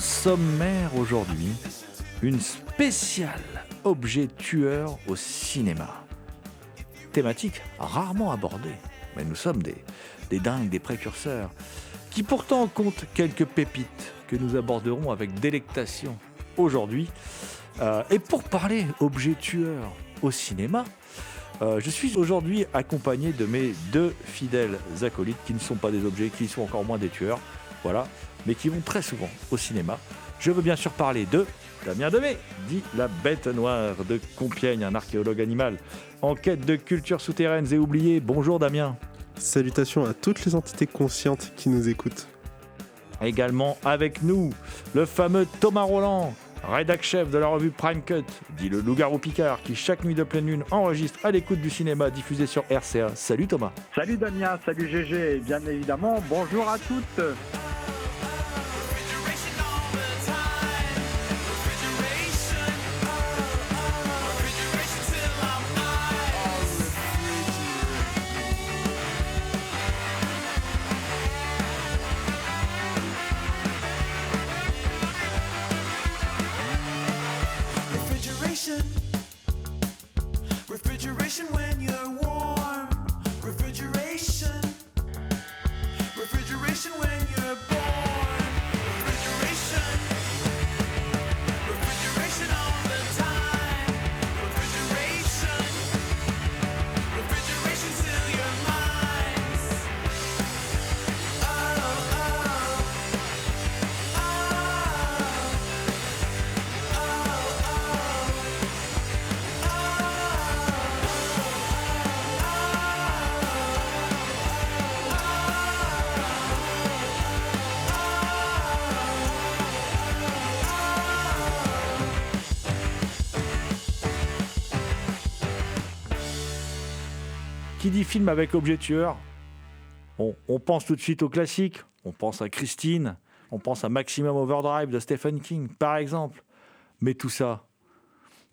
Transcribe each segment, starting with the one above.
Sommaire aujourd'hui, une spéciale objet tueur au cinéma. Thématique rarement abordée, mais nous sommes des, des dingues, des précurseurs, qui pourtant comptent quelques pépites que nous aborderons avec délectation aujourd'hui. Euh, et pour parler objet tueur au cinéma, euh, je suis aujourd'hui accompagné de mes deux fidèles acolytes qui ne sont pas des objets, qui sont encore moins des tueurs. Voilà, mais qui vont très souvent au cinéma. Je veux bien sûr parler de Damien Demet, dit la bête noire de Compiègne, un archéologue animal en quête de cultures souterraines et oubliées. Bonjour Damien. Salutations à toutes les entités conscientes qui nous écoutent. Également avec nous, le fameux Thomas Roland, rédac chef de la revue Prime Cut, dit le loup-garou Picard, qui chaque nuit de pleine lune enregistre à l'écoute du cinéma diffusé sur RCA. Salut Thomas. Salut Damien, salut GG, et bien évidemment, bonjour à toutes. Film avec objet tueur on, pense tout de suite au classique. On pense à Christine, on pense à Maximum Overdrive de Stephen King, par exemple. Mais tout ça,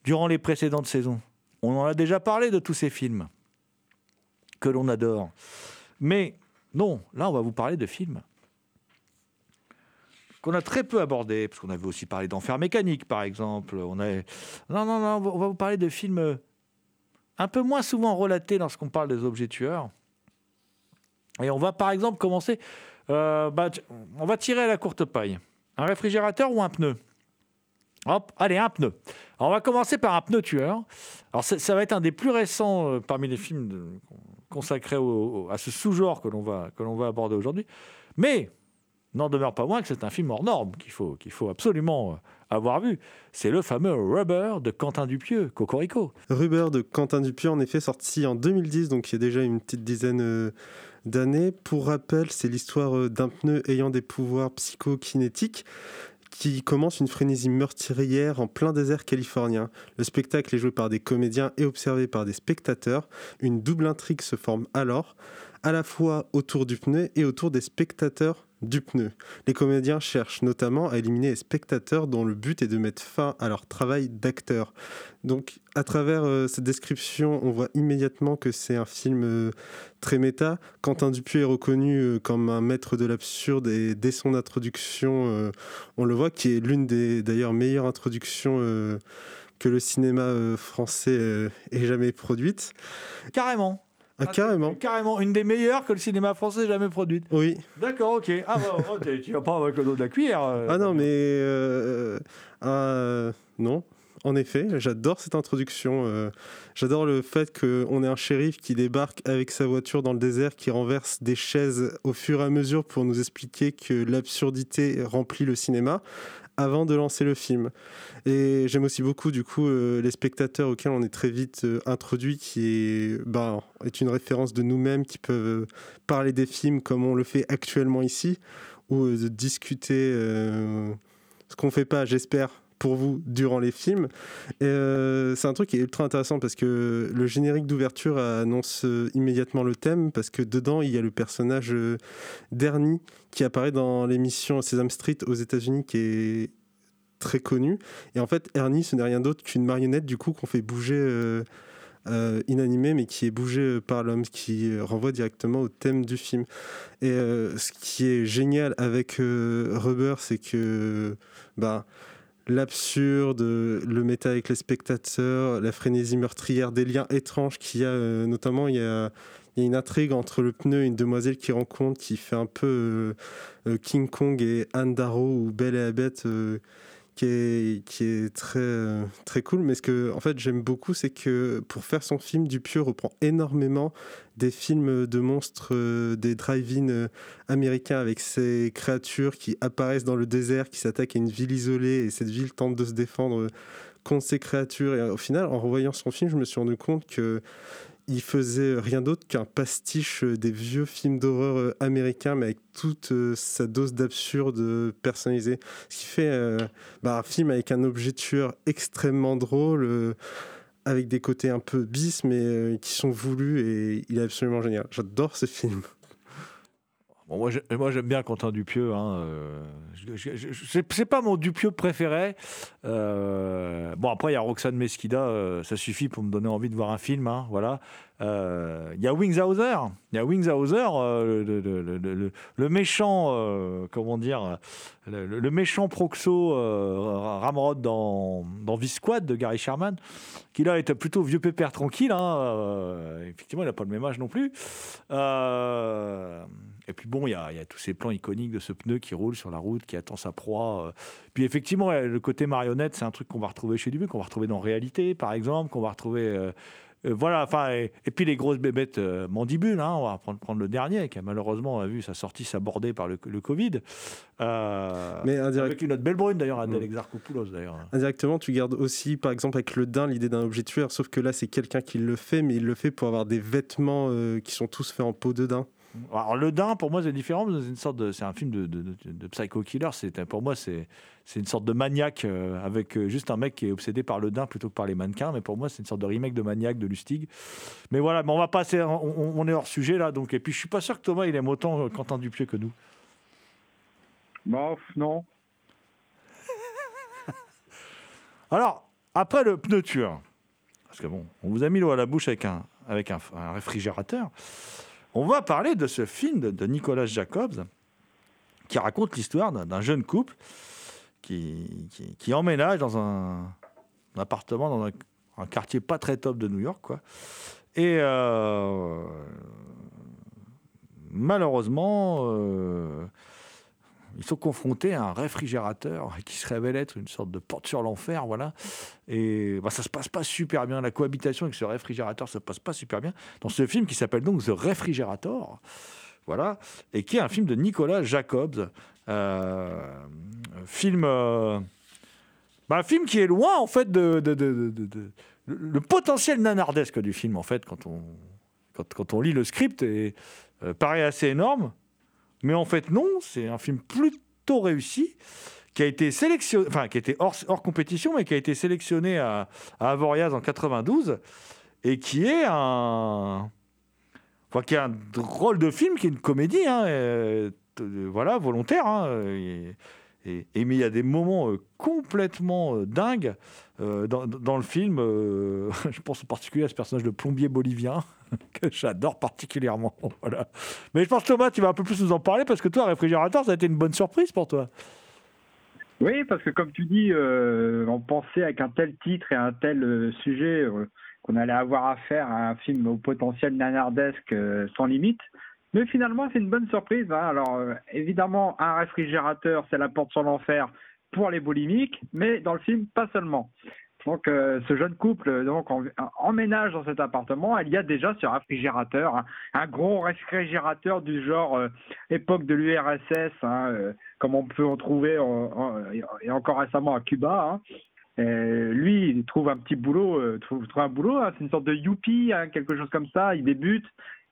durant les précédentes saisons, on en a déjà parlé de tous ces films que l'on adore. Mais non, là, on va vous parler de films qu'on a très peu abordés, parce qu'on avait aussi parlé d'enfer mécanique, par exemple. On a... Non, non, non, on va vous parler de films un peu moins souvent relatés lorsqu'on parle des objets tueurs. Et on va par exemple commencer, euh, bah, on va tirer à la courte paille. Un réfrigérateur ou un pneu? Hop, allez, un pneu. Alors, on va commencer par un pneu tueur. Alors, ça, va être un des plus récents euh, parmi les films consacrés à ce sous-genre que l'on va, va aborder aujourd'hui. Mais, n'en demeure pas moins que c'est un film hors norme qu'il faut, qu'il faut absolument euh, avoir vu. C'est le fameux Rubber de Quentin Dupieux, Cocorico. Rubber de Quentin Dupieux, en effet, sorti en 2010, donc il y a déjà une petite dizaine euh, d'années. Pour rappel, c'est l'histoire euh, d'un pneu ayant des pouvoirs psychokinétiques qui commence une frénésie meurtrière en plein désert californien. Le spectacle est joué par des comédiens et observé par des spectateurs. Une double intrigue se forme alors, à la fois autour du pneu et autour des spectateurs du pneu. Les comédiens cherchent notamment à éliminer les spectateurs dont le but est de mettre fin à leur travail d'acteur. Donc à travers euh, cette description, on voit immédiatement que c'est un film euh, très méta. Quentin Dupieux est reconnu euh, comme un maître de l'absurde et dès son introduction, on le voit, qui est l'une des d'ailleurs meilleures introductions que le cinéma français ait jamais produite. Carrément. Ah, carrément. Carrément. Une des meilleures que le cinéma français ait jamais produite. Oui. D'accord, ok. Ah bah, oh, tu vas pas avec le dos de la cuillère. euh. Ah non, mais euh, euh, non. En effet, j'adore cette introduction. euh, j'adore le fait qu'on ait un shérif qui débarque avec sa voiture dans le désert, qui renverse des chaises au fur et à mesure pour nous expliquer que l'absurdité remplit le cinéma avant de lancer le film. Et j'aime aussi beaucoup du coup euh, les spectateurs auxquels on est très vite euh, introduit, qui est, ben, est une référence de nous-mêmes qui peuvent euh, parler des films comme on le fait actuellement ici, ou euh, discuter ce qu'on fait pas, j'espère, pour vous durant les films. Euh, c'est un truc qui est ultra intéressant parce que le générique d'ouverture annonce euh, immédiatement le thème parce que dedans il y a le personnage euh, d'Ernie qui apparaît dans l'émission Sesame Street aux États-Unis qui est très connu. Et en fait, Ernie, ce n'est rien d'autre qu'une marionnette du coup qu'on fait bouger. euh, euh, inanimée mais qui est bougée par l'homme, qui renvoie directement au thème du film. Et ce qui est génial avec Rubber, c'est que bah, l'absurde, le méta avec les spectateurs, la frénésie meurtrière, des liens étranges qu'il y a, euh, notamment il y a, une intrigue entre le pneu et une demoiselle qui rencontre, qui fait un peu euh, euh, King Kong et Anne Darrow ou Belle et la Bête, qui est, qui est très, très cool. Mais ce que en fait, j'aime beaucoup, c'est que pour faire son film, Dupieux reprend énormément des films de monstres, euh, des drive-in euh, américains avec ces créatures qui apparaissent dans le désert, qui s'attaquent à une ville isolée et cette ville tente de se défendre euh, contre ces créatures. Et au final, en revoyant son film, je me suis rendu compte que il faisait rien d'autre qu'un pastiche euh, des vieux films d'horreur euh, américains, mais avec toute euh, sa dose d'absurde personnalisée. Ce qui fait bah, un film avec un objet tueur extrêmement drôle, avec des côtés un peu bis, mais qui sont voulus, et il est absolument génial. J'adore ce film. Moi, j'ai- moi, j'aime bien Quentin Dupieux. Hein, euh, c'est pas mon Dupieux préféré. Euh, bon, après, il y a Roxane Mesquida. euh, ça suffit pour me donner envie de voir un film. hein, voilà. Il y a Wingshauser. Il y a le, le- méchant, comment dire, le, méchant Proxo Ramrod dans, dans V-Squad de Gary Sherman, qui là est plutôt vieux pépère tranquille. hein, effectivement, il n'a pas le même âge non plus. Et puis bon, il y, a il y a tous ces plans iconiques de ce pneu qui roule sur la route, qui attend sa proie. euh. Puis effectivement, le côté marionnette, c'est un truc qu'on va retrouver chez Dubuc, qu'on va retrouver dans Réalité, par exemple, qu'on va retrouver. euh, euh, voilà, enfin, et, et puis les grosses bébêtes euh, mandibules, hein, on va prendre, prendre le dernier, qui a malheureusement a vu sa sortie s'aborder par le, le Covid. Mais indirect- avec une autre belle brune d'ailleurs, Adèle. Exarchopoulos d'ailleurs. Indirectement, tu gardes aussi, par exemple, avec le daim, l'idée d'un objet tueur, sauf que là, c'est quelqu'un qui le fait, mais il le fait pour avoir des vêtements qui sont tous faits en peau de daim. Alors le Dain, pour moi, c'est différent. C'est une sorte de, c'est un film de, de, psycho killer. C'est pour moi, c'est c'est une sorte de maniaque euh, avec euh, juste un mec qui est obsédé par le Dain plutôt que par les mannequins. Mais pour moi, c'est une sorte de remake de maniaque de Lustig. Mais voilà, mais on va passer. On, est hors sujet là, donc et puis je suis pas sûr que Thomas il aime autant euh, Quentin Dupieux que nous. Bof, non. Alors après le pneu tueur, parce que bon, on vous a mis l'eau à la bouche avec un avec un, un réfrigérateur. On va parler de ce film de, Nicolas Jacobs qui raconte l'histoire d'un jeune couple qui, emménage dans un, appartement dans un, quartier pas très top de New York. Et euh, malheureusement, euh, ils sont confrontés à un réfrigérateur qui se révèle être une sorte de porte sur l'enfer. Voilà. Et bah, ça se passe pas super bien. La cohabitation avec ce réfrigérateur se passe pas super bien. Dans ce film qui s'appelle donc The Refrigerator, voilà, et qui est un film de Nicolas Jacobs. Euh, film, euh, bah, un film qui est loin en fait de, le potentiel nanardesque du film en fait quand on quand, quand on lit le script et euh, paraît assez énorme, mais en fait non, c'est un film plutôt réussi qui a été sélectionné, enfin qui était hors, hors compétition, mais qui a été sélectionné à, à Avoriaz en 92 et qui est un enfin, qui est un drôle de film, qui est une comédie, hein, euh, voilà, volontaire. hein, et, mais il y a des moments euh, complètement euh, dingues euh, dans, le film. je pense en particulier à ce personnage de plombier bolivien que j'adore particulièrement. Voilà. Mais je pense Thomas, tu vas un peu plus nous en parler parce que toi, réfrigérateur, ça a été une bonne surprise pour toi. Oui, parce que comme tu dis, euh, on pensait avec un tel titre et un tel euh, sujet euh, qu'on allait avoir affaire à un film au potentiel nanardesque sans limite. Mais finalement, c'est une bonne surprise. hein. Alors, évidemment, un réfrigérateur, c'est la porte sur l'enfer pour les boulimiques, mais dans le film, pas seulement. Donc, euh, ce jeune couple euh, donc emménage dans cet appartement. Il y a déjà ce réfrigérateur, hein, un gros réfrigérateur du genre euh, époque de l'URSS, hein, comme on peut en trouver et encore récemment à Cuba. hein. Lui, il trouve un petit boulot, trouve, un boulot, c'est une sorte de youpi, quelque chose comme ça. Il débute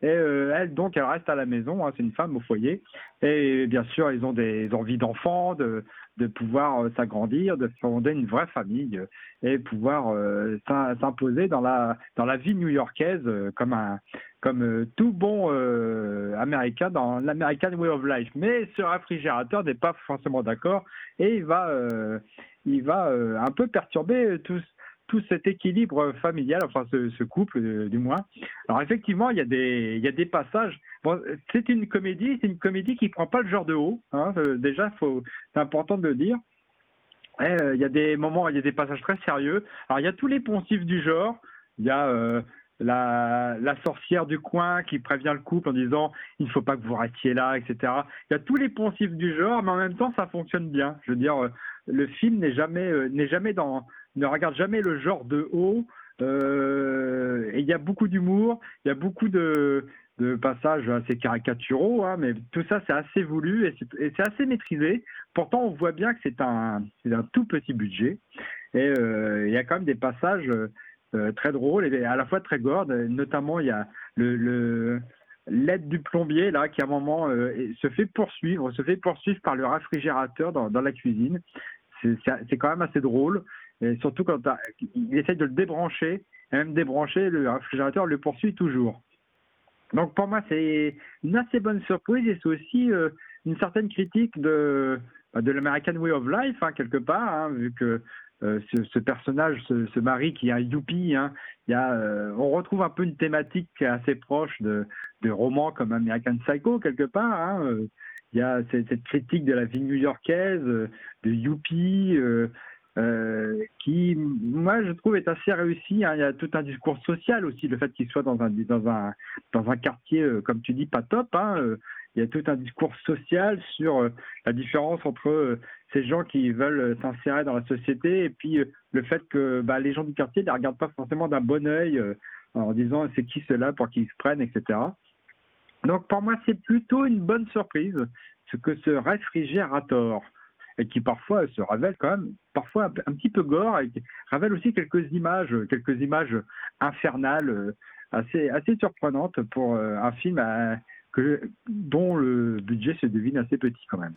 et elle, donc, elle reste à la maison. c'est une femme au foyer. Et bien sûr, ils ont des envies d'enfants, de, de pouvoir euh, s'agrandir, de fonder une vraie famille euh, et pouvoir euh, s'im- s'imposer dans la dans la vie new-yorkaise comme un comme tout bon américain dans l'American Way of Life. Mais ce réfrigérateur n'est pas forcément d'accord et il va il va un peu perturber tout tout cet équilibre familial, enfin ce, couple euh, du moins. Alors effectivement, il y a des il y a des passages. C'est une comédie, c'est une comédie qui prend pas le genre de haut. Hein, euh, déjà, c'est important de le dire. Euh, il y a des moments, il y a des passages très sérieux. Alors il y a tous les poncifs du genre. Il y a la, sorcière du coin qui prévient le couple en disant il ne faut pas que vous restiez là, etc. Il y a tous les poncifs du genre, mais en même temps ça fonctionne bien. Je veux dire, le film n'est jamais n'est jamais dans ne regarde jamais le genre de haut. Euh, et il y a beaucoup d'humour, il y a beaucoup de, passages assez caricaturaux, hein, mais tout ça c'est assez voulu et c'est assez maîtrisé. Pourtant, on voit bien que c'est un, un tout petit budget et euh, il y a quand même des passages euh, très drôles et à la fois très gordes. Notamment, il y a le, l'aide du plombier là qui à un moment se fait poursuivre, se fait poursuivre par le réfrigérateur dans, dans la cuisine. C'est quand même assez drôle. Surtout quand il essaie de le débrancher, et même débrancher, le réfrigérateur le poursuit toujours. Donc pour moi, c'est une assez bonne surprise et c'est aussi euh, une certaine critique de, bah, de l'American Way of Life, hein, quelque part, hein, vu que euh, ce, personnage, ce, mari qui est un youpi, hein, y a, euh, on retrouve un peu une thématique assez proche de, romans comme American Psycho, quelque part. il y a cette, critique de la vie new-yorkaise, de youpi, euh, qui, moi, je trouve est assez réussi. hein. Il y a tout un discours social aussi, le fait qu'il soit dans un dans un dans un quartier, euh, comme tu dis, pas top. hein. Euh, Il y a tout un discours social sur la différence entre ces gens qui veulent s'insérer dans la société et puis le fait que bah, les gens du quartier ne les regardent pas forcément d'un bon œil en disant c'est qui cela pour qu'ils se prennent, etc. Donc pour moi, c'est plutôt une bonne surprise ce que ce réfrigérateur et qui parfois se révèle quand même parfois un, petit peu gore et qui révèle aussi quelques images, quelques images infernales euh, assez assez surprenantes pour euh, un film euh, dont le budget se devine assez petit quand même.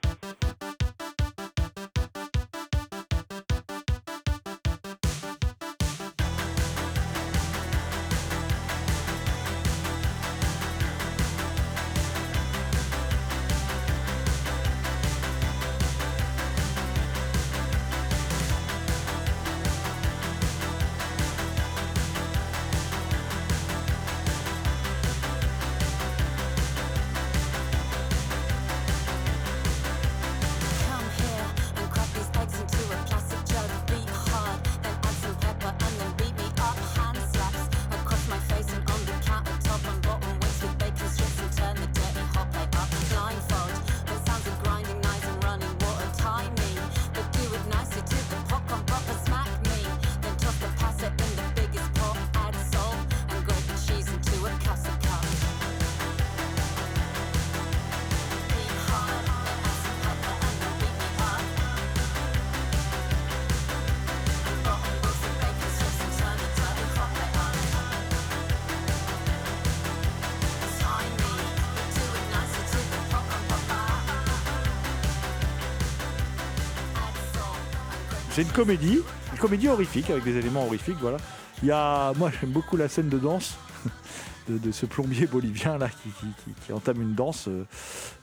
C'est une comédie, une comédie horrifique avec des éléments horrifiques. Voilà. Il y a, moi j'aime beaucoup la scène de danse. de, ce plombier bolivien là qui, entame une danse euh,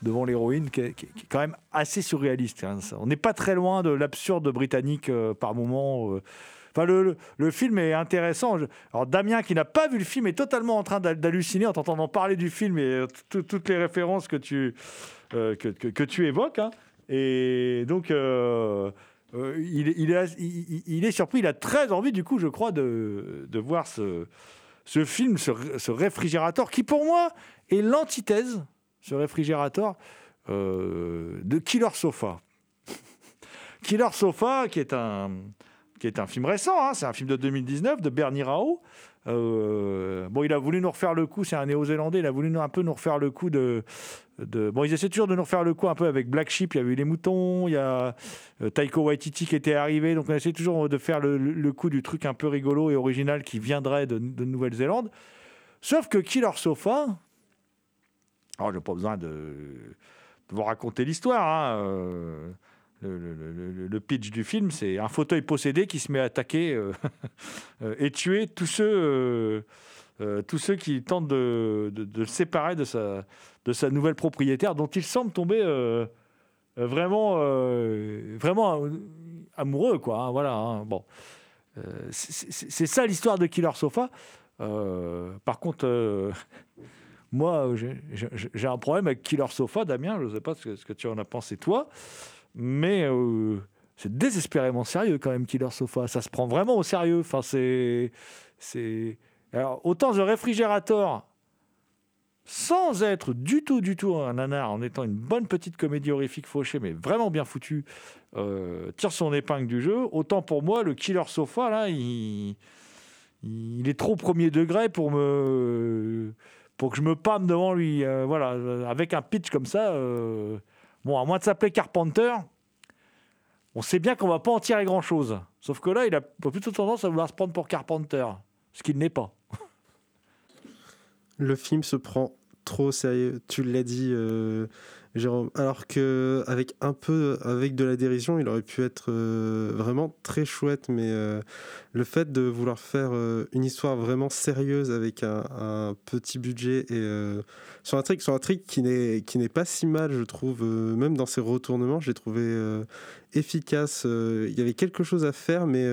devant l'héroïne, qui, est- quand même assez surréaliste. hein. On n'est pas très loin de l'absurde britannique euh, par moment. euh. Enfin, le, film est intéressant. Damien, qui n'a pas vu le film, est totalement en train d'hal- d'halluciner en t'entendant parler du film et tout- toutes les références que tu, que tu évoques. hein. Et donc, euh, il, est- surpris. Il a très envie, du coup, je crois, de, de voir ce, ce film, ce, réfrigérateur, qui pour moi est l'antithèse, ce réfrigérateur, euh, de Killer Sofa. Killer Sofa, qui est un, qui est un film récent, hein, c'est un film de 2019 de Bernie Rao. Euh, bon, il a voulu nous refaire le coup, c'est un néo-zélandais, il a voulu un peu nous refaire le coup de, de- Bon, ils essaient toujours de nous refaire le coup un peu avec Black Sheep, il y a eu Les Moutons, il y a euh, Taiko Waititi qui était arrivé, donc on essaie toujours de faire le, coup du truc un peu rigolo et original qui viendrait de, de Nouvelle-Zélande. Sauf que Killer Sofa, alors j'ai pas besoin de, vous raconter l'histoire, hein, euh, le, pitch du film, c'est un fauteuil possédé qui se met à attaquer euh, et tuer tous ceux, euh, tous ceux qui tentent de, de- le séparer de sa, de sa nouvelle propriétaire, dont il semble tomber euh, euh, vraiment, vraiment amoureux, quoi. hein, voilà. hein, bon, c'est ça l'histoire de Killer Sofa. Par contre. moi, j'ai- un problème avec Killer Sofa, Damien. Je ne sais pas ce que, ce que tu en as pensé, toi. Mais c'est désespérément sérieux, quand même, Killer Sofa. Ça se prend vraiment au sérieux. Enfin, c'est. c'est- Alors, autant The Refrigerator, sans être du tout, du tout un nanar, en étant une bonne petite comédie horrifique fauchée, mais vraiment bien foutue, euh, tire son épingle du jeu, autant pour moi, le Killer Sofa, là, il, est trop premier degré pour me pour que je me pâme devant lui. euh, voilà, avec un pitch comme ça, euh, bon, à moins de s'appeler Carpenter, on sait bien qu'on va pas en tirer grand chose. Sauf que là, il a plutôt tendance à vouloir se prendre pour Carpenter, ce qu'il n'est pas. Le film se prend trop sérieux, tu l'as dit, euh, Jérôme. Alors que avec un peu, avec de la dérision, il aurait pu être euh, vraiment très chouette. Mais euh, le fait de vouloir faire une histoire vraiment sérieuse avec un, petit budget et sur un truc, sur un truc qui n'est qui n'est pas si mal, je trouve. même dans ses retournements, j'ai trouvé efficace. Il y avait quelque chose à faire, mais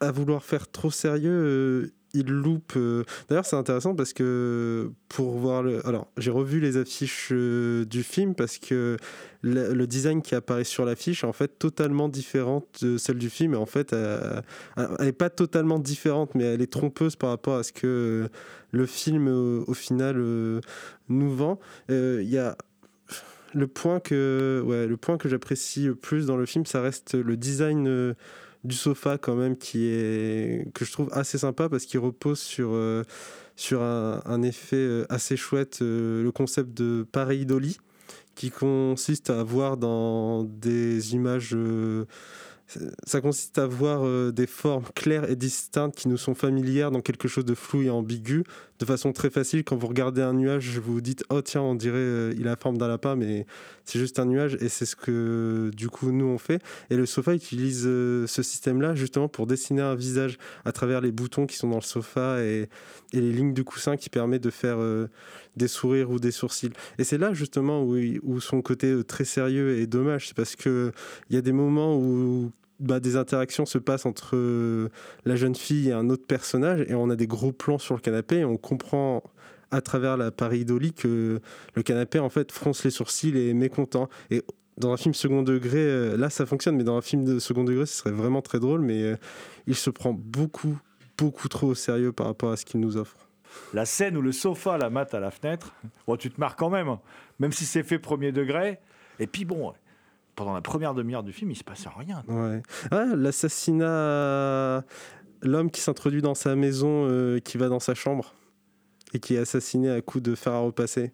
à vouloir faire trop sérieux, il loupe. euh. D'ailleurs, c'est intéressant parce que pour voir le. Alors, j'ai revu les affiches euh, du film parce que le, design qui apparaît sur l'affiche est en fait totalement différente de celle du film. Et en fait, euh, elle n'est pas totalement différente, mais elle est trompeuse par rapport à ce que le film, au final, nous vend. Il y a le point que, ouais, le point que j'apprécie le plus dans le film, ça reste le design du sofa quand même, qui est que je trouve assez sympa parce qu'il repose sur euh, sur un, effet euh, assez chouette, euh, le concept de pareidolie, qui consiste à voir dans des images ça consiste à voir euh, des formes claires et distinctes qui nous sont familières dans quelque chose de flou et ambigu, de façon très facile. Quand vous regardez un nuage, vous vous dites Oh, tiens, on dirait euh, il a la forme d'un lapin, mais c'est juste un nuage. Et c'est ce que du coup nous on fait. Et le sofa utilise euh, ce système-là justement pour dessiner un visage à travers les boutons qui sont dans le sofa et, et les lignes du coussin qui permettent de faire euh, des sourires ou des sourcils. Et c'est là justement où, son côté euh, très sérieux est dommage. C'est parce que il y a des moments où bah, des interactions se passent entre euh, la jeune fille et un autre personnage et on a des gros plans sur le canapé et on comprend à travers la pareidolie que le canapé en fait fronce les sourcils et est mécontent. Et dans un film second degré, euh, là ça fonctionne, mais dans un film de second degré, ce serait vraiment très drôle, mais il se prend beaucoup, beaucoup trop au sérieux par rapport à ce qu'il nous offre. La scène où le sofa la mate à la fenêtre, bon, tu te marres quand même, hein. même si c'est fait premier degré. Et puis bon, pendant la première demi-heure du film, il se passe rien. Ouais. Ah, l'assassinat, l'homme qui s'introduit dans sa maison, euh, qui va dans sa chambre et qui est assassiné à coups de fer à repasser.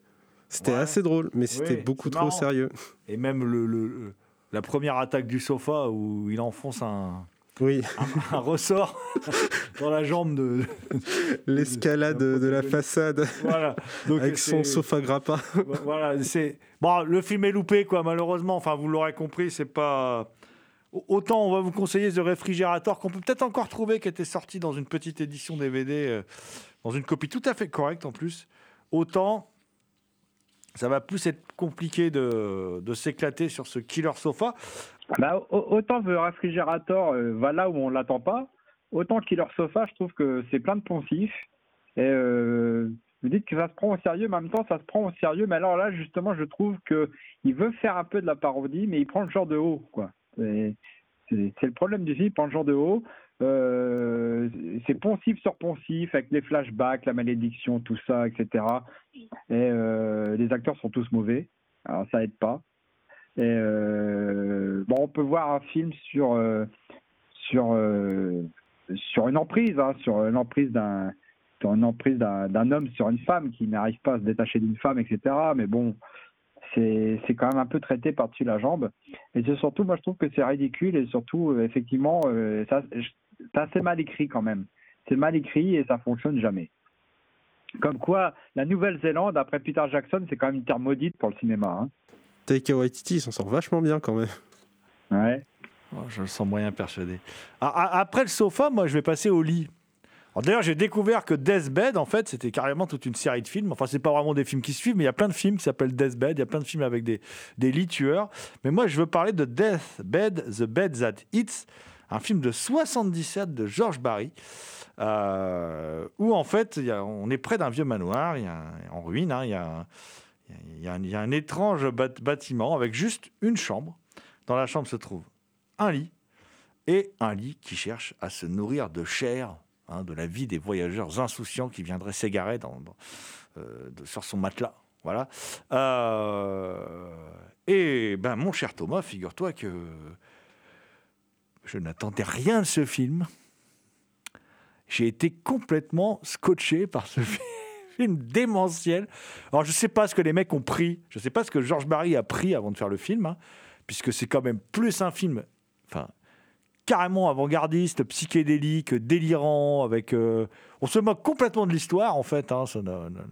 C'était Ouais. assez drôle, mais c'était Oui, beaucoup trop marrant. sérieux. Et même le- la première attaque du sofa où il enfonce un, Oui, un ressort dans la jambe de. l'escalade de la façade Voilà. Donc avec son sofa grappin. Voilà, c'est bon. Le film est loupé, quoi. Malheureusement, enfin, vous l'aurez compris, c'est pas. Autant on va vous conseiller The Refrigerator qu'on peut peut-être encore trouver, qui était sorti dans une petite édition DVD. euh, dans une copie tout à fait correcte en plus, autant ça va plus être compliqué de, de s'éclater sur ce killer sofa. Bah, au- autant The Refrigerator euh, va là où on l'attend pas, autant Killer Sofa, je trouve que c'est plein de poncifs. Et euh, vous dites que ça se prend au sérieux, mais en même temps, ça se prend au sérieux. Mais alors là, justement, je trouve que il veut faire un peu de la parodie, mais il prend le genre de haut, quoi. C'est le problème du film, il prend le genre de haut. Euh, c'est poncif sur poncif, avec les flashbacks, la malédiction, tout ça, etc. Et euh, les acteurs sont tous mauvais, alors ça aide pas. Euh, bon, on peut voir un film sur euh, sur euh, sur une emprise, hein, sur une emprise d'un une emprise d'un homme sur une femme qui n'arrive pas à se détacher d'une femme, etc. Mais bon, c'est quand même un peu traité par-dessus la jambe. Et c'est surtout, moi, je trouve que c'est ridicule et surtout, effectivement, ça, c'est assez mal écrit quand même. C'est mal écrit et ça fonctionne jamais. Comme quoi, la Nouvelle-Zélande, après Peter Jackson, c'est quand même une terre maudite pour le cinéma. Hein. Taika Waititi, il s'en sort vachement bien quand même. Ouais. Oh, je le sens moyen persuadé. Ah, ah, Après le sofa, moi, je vais passer au lit. Alors, D'ailleurs, j'ai découvert que Deathbed, en fait, c'était carrément toute une série de films. Enfin, c'est pas vraiment des films qui se suivent, mais il y a plein de films qui s'appellent Deathbed. Il y a plein de films avec des, des lits tueurs. Mais moi, je veux parler de Deathbed, The Bed That Eats, un film de 77 de George Barry, euh, où en fait, il y a- on est près d'un vieux manoir, il y a un- en ruine. hein, il, y a un, il y a un- étrange bâtiment avec juste une chambre. Dans la chambre se trouve un lit et un lit qui cherche à se nourrir de chair, hein, de la vie des voyageurs insouciants qui viendraient s'égarer euh, sur son matelas. Voilà. Euh, et ben, mon cher Thomas, figure-toi que je n'attendais rien de ce film. J'ai été complètement scotché par ce film démentiel. Alors, je sais pas ce que les mecs ont pris. Je sais pas ce que Georges Barry a pris avant de faire le film, hein, puisque c'est quand même plus un film enfin, carrément avant-gardiste, psychédélique, délirant, avec... euh, on se moque complètement de l'histoire, en fait. hein,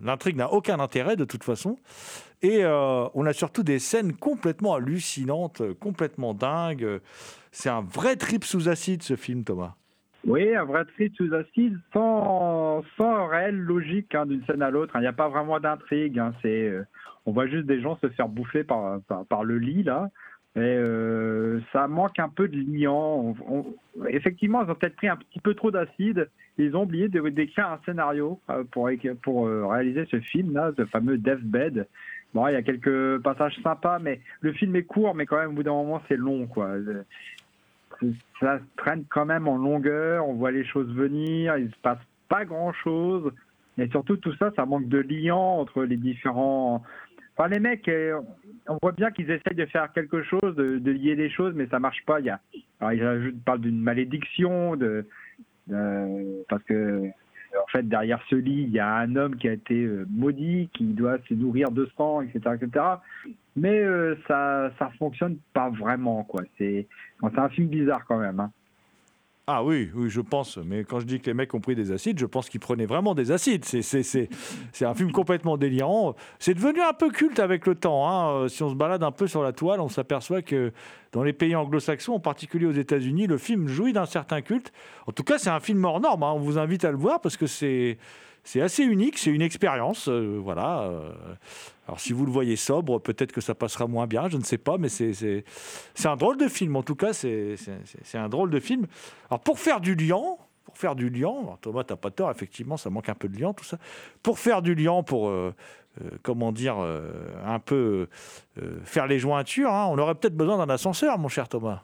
L'intrigue n'a aucun intérêt, de toute façon. Et euh, on a surtout des scènes complètement hallucinantes, complètement dingues. C'est un vrai trip sous acide, ce film, Thomas. Oui, un vrai trip sous acide sans, sans réelle logique hein, d'une scène à l'autre. Il n'y a pas vraiment d'intrigue. hein, c'est, euh, on voit juste des gens se faire bouffer par, par, le lit, là. Et euh, ça manque un peu de liant. Effectivement, ils ont peut-être pris un petit peu trop d'acide. Ils ont oublié d'écrire un scénario euh, pour, pour réaliser ce film-là, ce fameux Deathbed. Bon, il y a quelques passages sympas, mais le film est court, mais quand même, au bout d'un moment, c'est long, quoi. Ça traîne quand même en longueur, on voit les choses venir, il se passe pas grand chose. Et surtout, tout ça, ça manque de lien entre les différents. Enfin, les mecs, euh, on voit bien qu'ils essayent de faire quelque chose, de, lier les choses, mais ça marche pas. Il y ils parlent d'une malédiction, de- parce que en fait, derrière ce lit, il y a un homme qui a été euh, maudit, qui doit se nourrir de sang, etc., etc. Mais euh, ça, ça fonctionne pas vraiment, quoi. C'est, c'est un film bizarre quand même. Hein. Ah oui, oui, je pense. Mais quand je dis que les mecs ont pris des acides, je pense qu'ils prenaient vraiment des acides. C'est, un film complètement délirant. C'est devenu un peu culte avec le temps. hein. Euh, Si on se balade un peu sur la toile, on s'aperçoit que dans les pays anglo-saxons, en particulier aux États-Unis, le film jouit d'un certain culte. En tout cas, c'est un film hors norme. hein. On vous invite à le voir parce que c'est, c'est assez unique. C'est une expérience. euh, voilà. euh. Alors, si vous le voyez sobre, peut-être que ça passera moins bien. Je ne sais pas, mais c'est, un drôle de film. En tout cas, c'est, un drôle de film. Alors pour faire du liant, pour faire du alors, Thomas, t'as pas tort, effectivement, ça manque un peu de liant, tout ça. Pour faire du liant, pour euh, comment dire, un peu faire les jointures, hein, on aurait peut-être besoin d'un ascenseur, mon cher Thomas.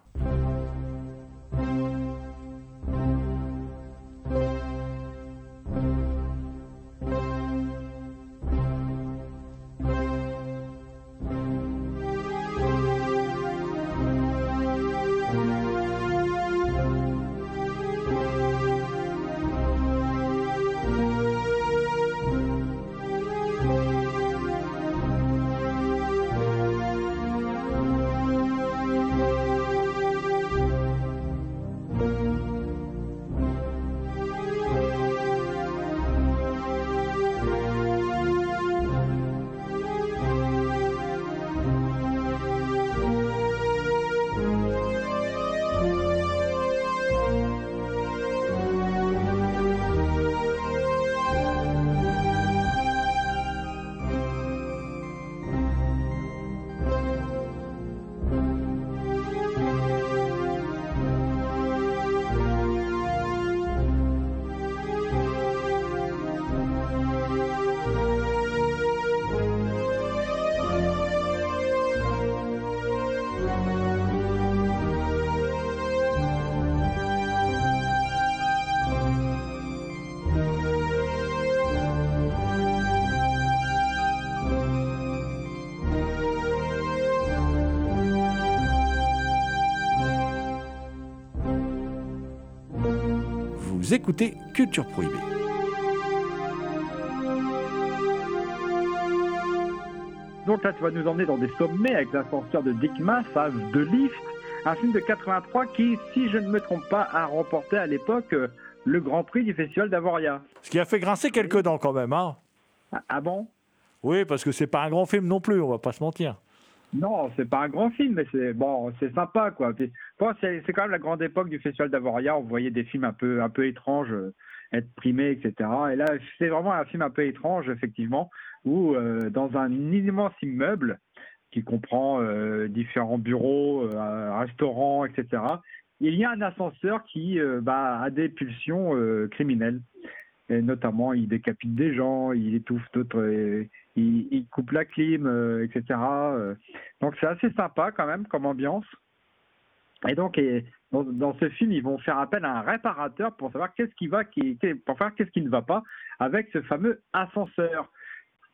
Vous écoutez Culture Prohibée. Donc là, tu vas nous emmener dans des sommets avec l'ascenseur de Dick Mass, à The Lift, un film de 83 qui, si je ne me trompe pas, a remporté à l'époque euh, le Grand Prix du Festival d'Avoria. Ce qui a fait grincer quelques dents quand même, hein Ah, ah bon? Oui, parce que c'est pas un grand film non plus, on va pas se mentir. Non, c'est pas un grand film, mais c'est bon, c'est sympa quoi. Bon, c'est quand même la grande époque du Festival d'Avoria. On voyait des films un peu, un peu étranges euh, être primés, etc. Et là, c'est vraiment un film un peu étrange, effectivement, où euh, dans un immense immeuble qui comprend euh, différents bureaux, euh, un restaurant, etc. Il y a un ascenseur qui bah, a des pulsions criminelles. Et notamment, il décapite des gens, il étouffe d'autres, il, il coupe la clim, euh, etc. euh. Donc c'est assez sympa quand même comme ambiance. Et donc, dans, ce film, ils vont faire appel à un réparateur pour savoir qu'est-ce qui va, pour faire qu'est-ce qui ne va pas avec ce fameux ascenseur.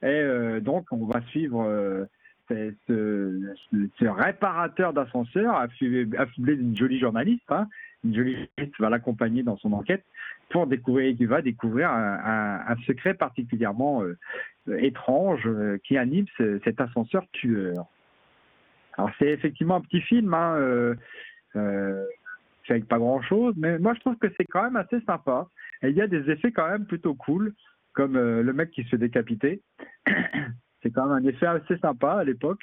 Et euh, donc, on va suivre ce, réparateur d'ascenseur affublé d'une jolie journaliste. hein. Journaliste va l'accompagner dans son enquête pour découvrir, qui va découvrir un, secret particulièrement euh, étrange euh, qui anime ce- cet ascenseur tueur. Alors c'est effectivement un petit film, hein, euh, euh, c'est avec pas grand chose, mais moi je trouve que c'est quand même assez sympa. Et il y a des effets quand même plutôt cool, comme le mec qui se fait décapiter. c'est quand même un effet assez sympa à l'époque.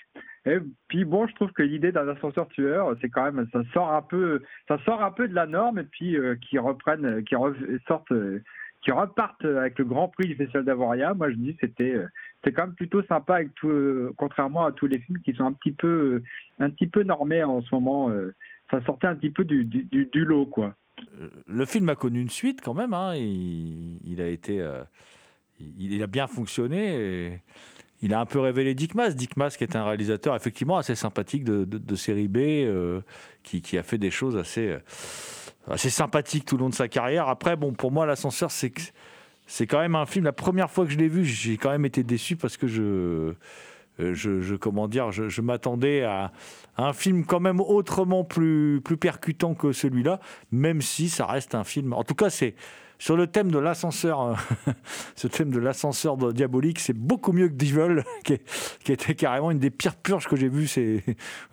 Et puis bon, je trouve que l'idée d'un ascenseur tueur, c'est quand même, ça sort un peu, ça sort un peu de la norme et puis euh, qui reprennent, qui euh, repartent avec le Grand Prix du Festival d'Avoria. Moi, je dis c'était, euh, c'est quand même plutôt sympa euh, contrairement à tous les films qui sont un petit peu, un petit peu normés en ce moment. ça sortait un petit peu du, lot, quoi. Le film a connu une suite quand même. hein, Il, a été, il, a bien fonctionné. Il a un peu révélé Dick Maas, qui est un réalisateur effectivement assez sympathique de, de- série B, euh, qui, a fait des choses assez, euh, assez sympathiques tout le long de sa carrière. Après, bon, pour moi, l'ascenseur, c'est c'est quand même un film. La première fois que je l'ai vu, j'ai quand même été déçu parce que je, euh, je, comment dire, je, m'attendais à, à un film quand même autrement plus, plus percutant que celui-là, même si ça reste un film. En tout cas, c'est sur le thème de l'ascenseur, euh, ce thème de l'ascenseur diabolique, c'est beaucoup mieux que Devil, qui, était carrément une des pires purges que j'ai vues c'est,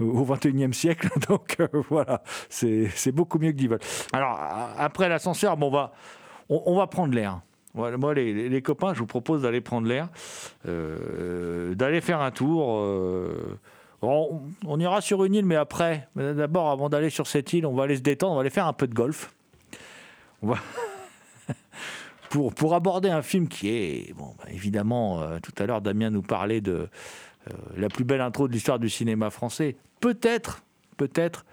au 21e siècle. Donc euh, voilà, c'est beaucoup mieux que Devil. Alors, après l'ascenseur, bon, on, va, on, on va prendre l'air. Moi, les, copains, je vous propose d'aller prendre l'air, euh, d'aller faire un tour. euh, on, on ira sur une île, mais après, d'abord, avant d'aller sur cette île, on va aller se détendre, on va aller faire un peu de golf. On va pour, aborder un film qui est, bon, bah, évidemment, euh, tout à l'heure, Damien nous parlait de euh, la plus belle intro de l'histoire du cinéma français. Peut-être, peut-être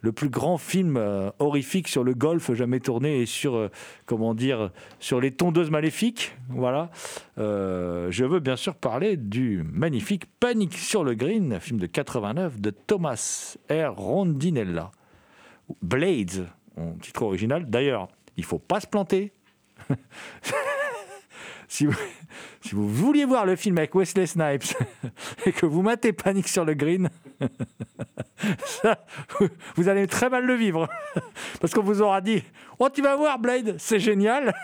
le plus grand film euh, horrifique sur le golf jamais tourné et sur, comment dire, sur les tondeuses maléfiques. Voilà. Je veux bien sûr parler du magnifique Panique sur le Green, un film de 89 de Thomas R. Rondinella. Blades, titre original. D'ailleurs, il faut pas se planter. si, vous, vouliez voir le film avec Wesley Snipes et que vous matez Panique sur le Green, vous, allez très mal le vivre. Parce qu'on vous aura dit Oh, tu vas voir Blade, c'est génial.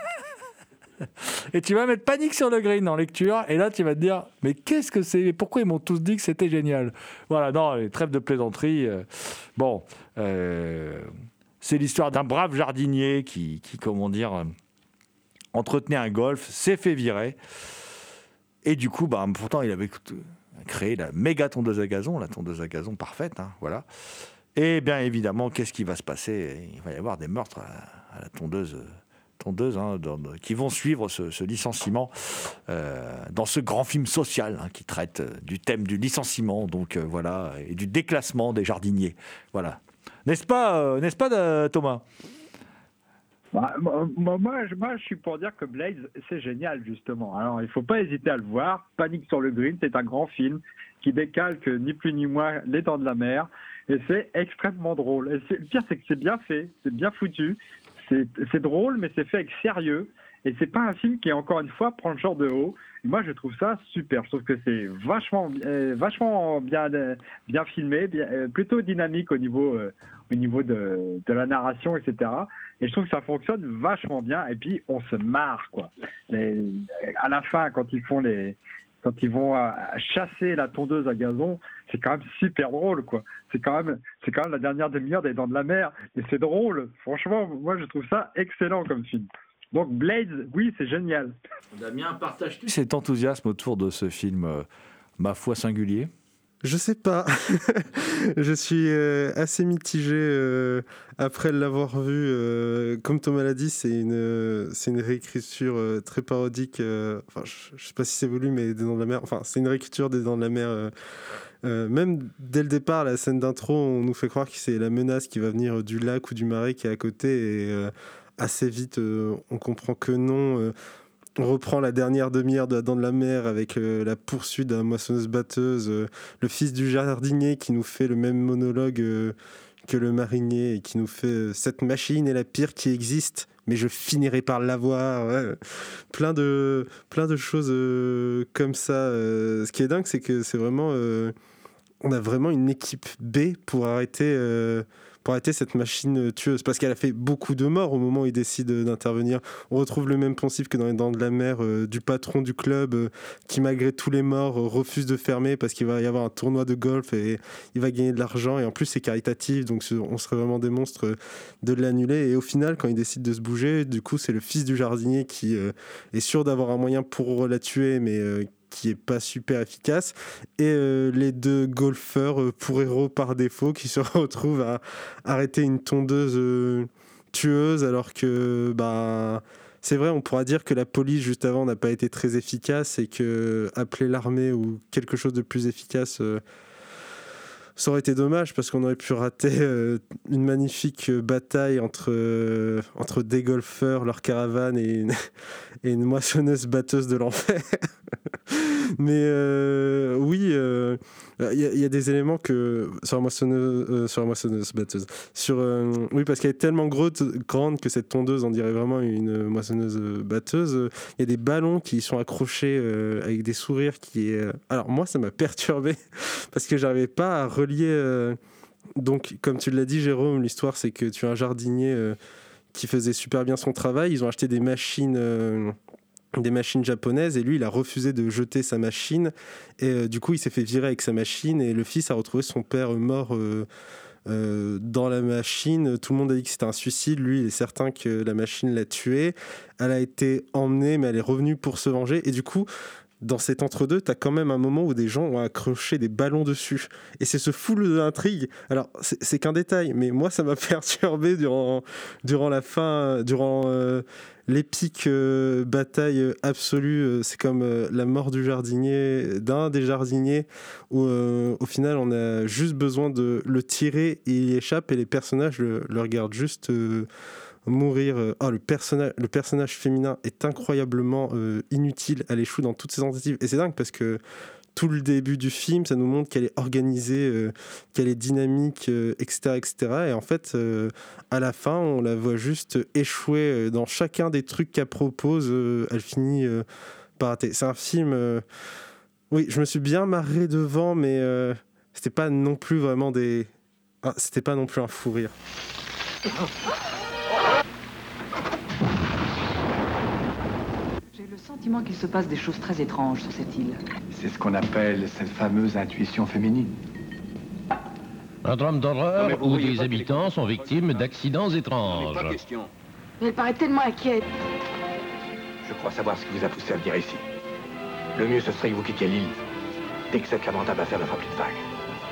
Et tu vas mettre panique sur le green en lecture, et là tu vas te dire mais qu'est-ce que c'est? Pourquoi ils m'ont tous dit que c'était génial? Voilà, non, les trêves de plaisanterie. euh, bon, euh, c'est l'histoire d'un brave jardinier qui, qui comment dire, euh, entretenait un golf, s'est fait virer, et du coup, bah, pourtant il avait créé la méga tondeuse à gazon, la tondeuse à gazon parfaite, hein, voilà. Et bien évidemment, qu'est-ce qui va se passer? Il va y avoir des meurtres à, la tondeuse tondeuse, hein, qui vont suivre ce, ce licenciement euh, dans ce grand film social hein, qui traite euh, du thème du licenciement, donc euh, voilà, et du déclassement des jardiniers. Voilà. N'est-ce pas, n'est-ce pas, Thomas? Bah, moi, moi, je, suis pour dire que Blaze, c'est génial, justement. Alors, il faut pas hésiter à le voir. Panique sur le Green, c'est un grand film qui décalque ni plus ni moins les dents de la mer. Et c'est extrêmement drôle. Et le pire, c'est que c'est bien fait, c'est bien foutu. C'est drôle, mais c'est fait avec sérieux. Et c'est pas un film qui, encore une fois, prend le genre de haut. Moi, je trouve ça super. Je trouve que c'est vachement, euh, vachement bien, euh, bien filmé, euh, plutôt dynamique au niveau, au niveau de, de la narration, etc. Et je trouve que ça fonctionne vachement bien. Et puis, on se marre, quoi. À la fin, quand ils font les, quand ils vont chasser la tondeuse à gazon, c'est quand même super drôle, quoi. C'est quand même, c'est quand même la dernière demi-heure des Dents de la Mer, et c'est drôle. Franchement, moi, je trouve ça excellent comme film. Donc Blade, oui, c'est génial. Damien, partages-tu cet enthousiasme autour de ce film, euh, ma foi singulier Je sais pas. je suis euh, assez mitigé euh, après l'avoir vu. euh, comme Thomas l'a dit, c'est une, euh, c'est une réécriture euh, très parodique. enfin, je, je sais pas si c'est voulu, mais des Dents de la Mer. Enfin, c'est une réécriture des Dents de la Mer. euh, euh, même dès le départ, la scène d'intro, on nous fait croire que c'est la menace qui va venir du lac ou du marais qui est à côté. Et euh, assez vite, euh, on comprend que non. euh, on reprend la dernière demi-heure de la Dent de la Mer avec euh, la poursuite d'un moissonneuse-batteuse, le fils du jardinier qui nous fait le même monologue que le marinier et qui nous fait cette machine est la pire qui existe, mais je finirai par l'avoir. Plein de plein de choses comme ça. Ce qui est dingue, c'est que c'est vraiment on a vraiment une équipe B pour arrêter pour arrêter cette machine tueuse. Parce qu'elle a fait beaucoup de morts au moment où il décide d'intervenir. On retrouve le même principe que dans les Dents de la Mer euh, du patron du club euh, qui malgré tous les morts euh, refuse de fermer parce qu'il va y avoir un tournoi de golf et il va gagner de l'argent. Et en plus c'est caritatif donc on serait vraiment des monstres euh, de l'annuler. Et au final quand il décide de se bouger du coup c'est le fils du jardinier qui euh, est sûr d'avoir un moyen pour la tuer mais euh, qui est pas super efficace. Et euh, les deux golfeurs euh, pour héros par défaut qui se retrouvent à arrêter une tondeuse euh, tueuse alors que bah c'est vrai on pourra dire que la police juste avant n'a pas été très efficace et que appeler l'armée ou quelque chose de plus efficace ça aurait été dommage parce qu'on aurait pu rater euh, une magnifique euh, bataille entre, euh, entre des golfeurs, leur caravane et une, et moissonneuse batteuse de l'enfer. Mais oui, il y, a- des éléments que sur la moissonneuse, sur la moissonneuse batteuse. Sur, oui, parce qu'elle est tellement grande que cette tondeuse, on dirait vraiment une moissonneuse batteuse. Il y a des ballons qui sont accrochés avec des sourires qui Alors moi, ça m'a perturbé parce que j'arrivais pas à euh, Donc, comme tu l'as dit, Jérôme, l'histoire c'est que tu as un jardinier euh, qui faisait super bien son travail. Ils ont acheté des machines. euh, des machines japonaises et lui il a refusé de jeter sa machine et du coup il s'est fait virer avec sa machine et le fils a retrouvé son père mort dans la machine tout le monde a dit que c'était un suicide lui il est certain que la machine l'a tué elle a été emmenée mais elle est revenue pour se venger et du coup dans cet entre-deux, tu as quand même un moment où des gens ont accroché des ballons dessus. Et c'est ce full de l'intrigue. Alors, c'est qu'un détail, mais moi, ça m'a perturbé durant, durant la fin, durant euh, l'épique euh, bataille absolue. Euh, C'est comme la mort du jardinier, d'un des jardiniers, où au final, on a juste besoin de le tirer et il échappe et les personnages le regardent juste. Mourir. euh, Oh, le personnage, le personnage féminin est incroyablement euh, inutile. Elle échoue dans toutes ses tentatives. Et c'est dingue parce que tout le début du film, ça nous montre qu'elle est organisée, euh, qu'elle est dynamique, etc., etc. Et en fait, à la fin, on la voit juste échouer dans chacun des trucs qu'elle propose. elle finit par rater. C'est un film. Oui, je me suis bien marré devant, mais c'était pas non plus vraiment des. ah, c'était pas non plus un fou rire. J'ai le sentiment qu'il se passe des choses très étranges sur cette île. C'est ce qu'on appelle cette fameuse intuition féminine. Un drame d'horreur où des habitants sont victimes d'accidents étranges. Pas question. Elle paraît tellement inquiète. Je crois savoir ce qui vous a poussé à venir ici. Le mieux, ce serait que vous quittiez l'île. Dès que cette lamentable affaire ne fera plus de vagues.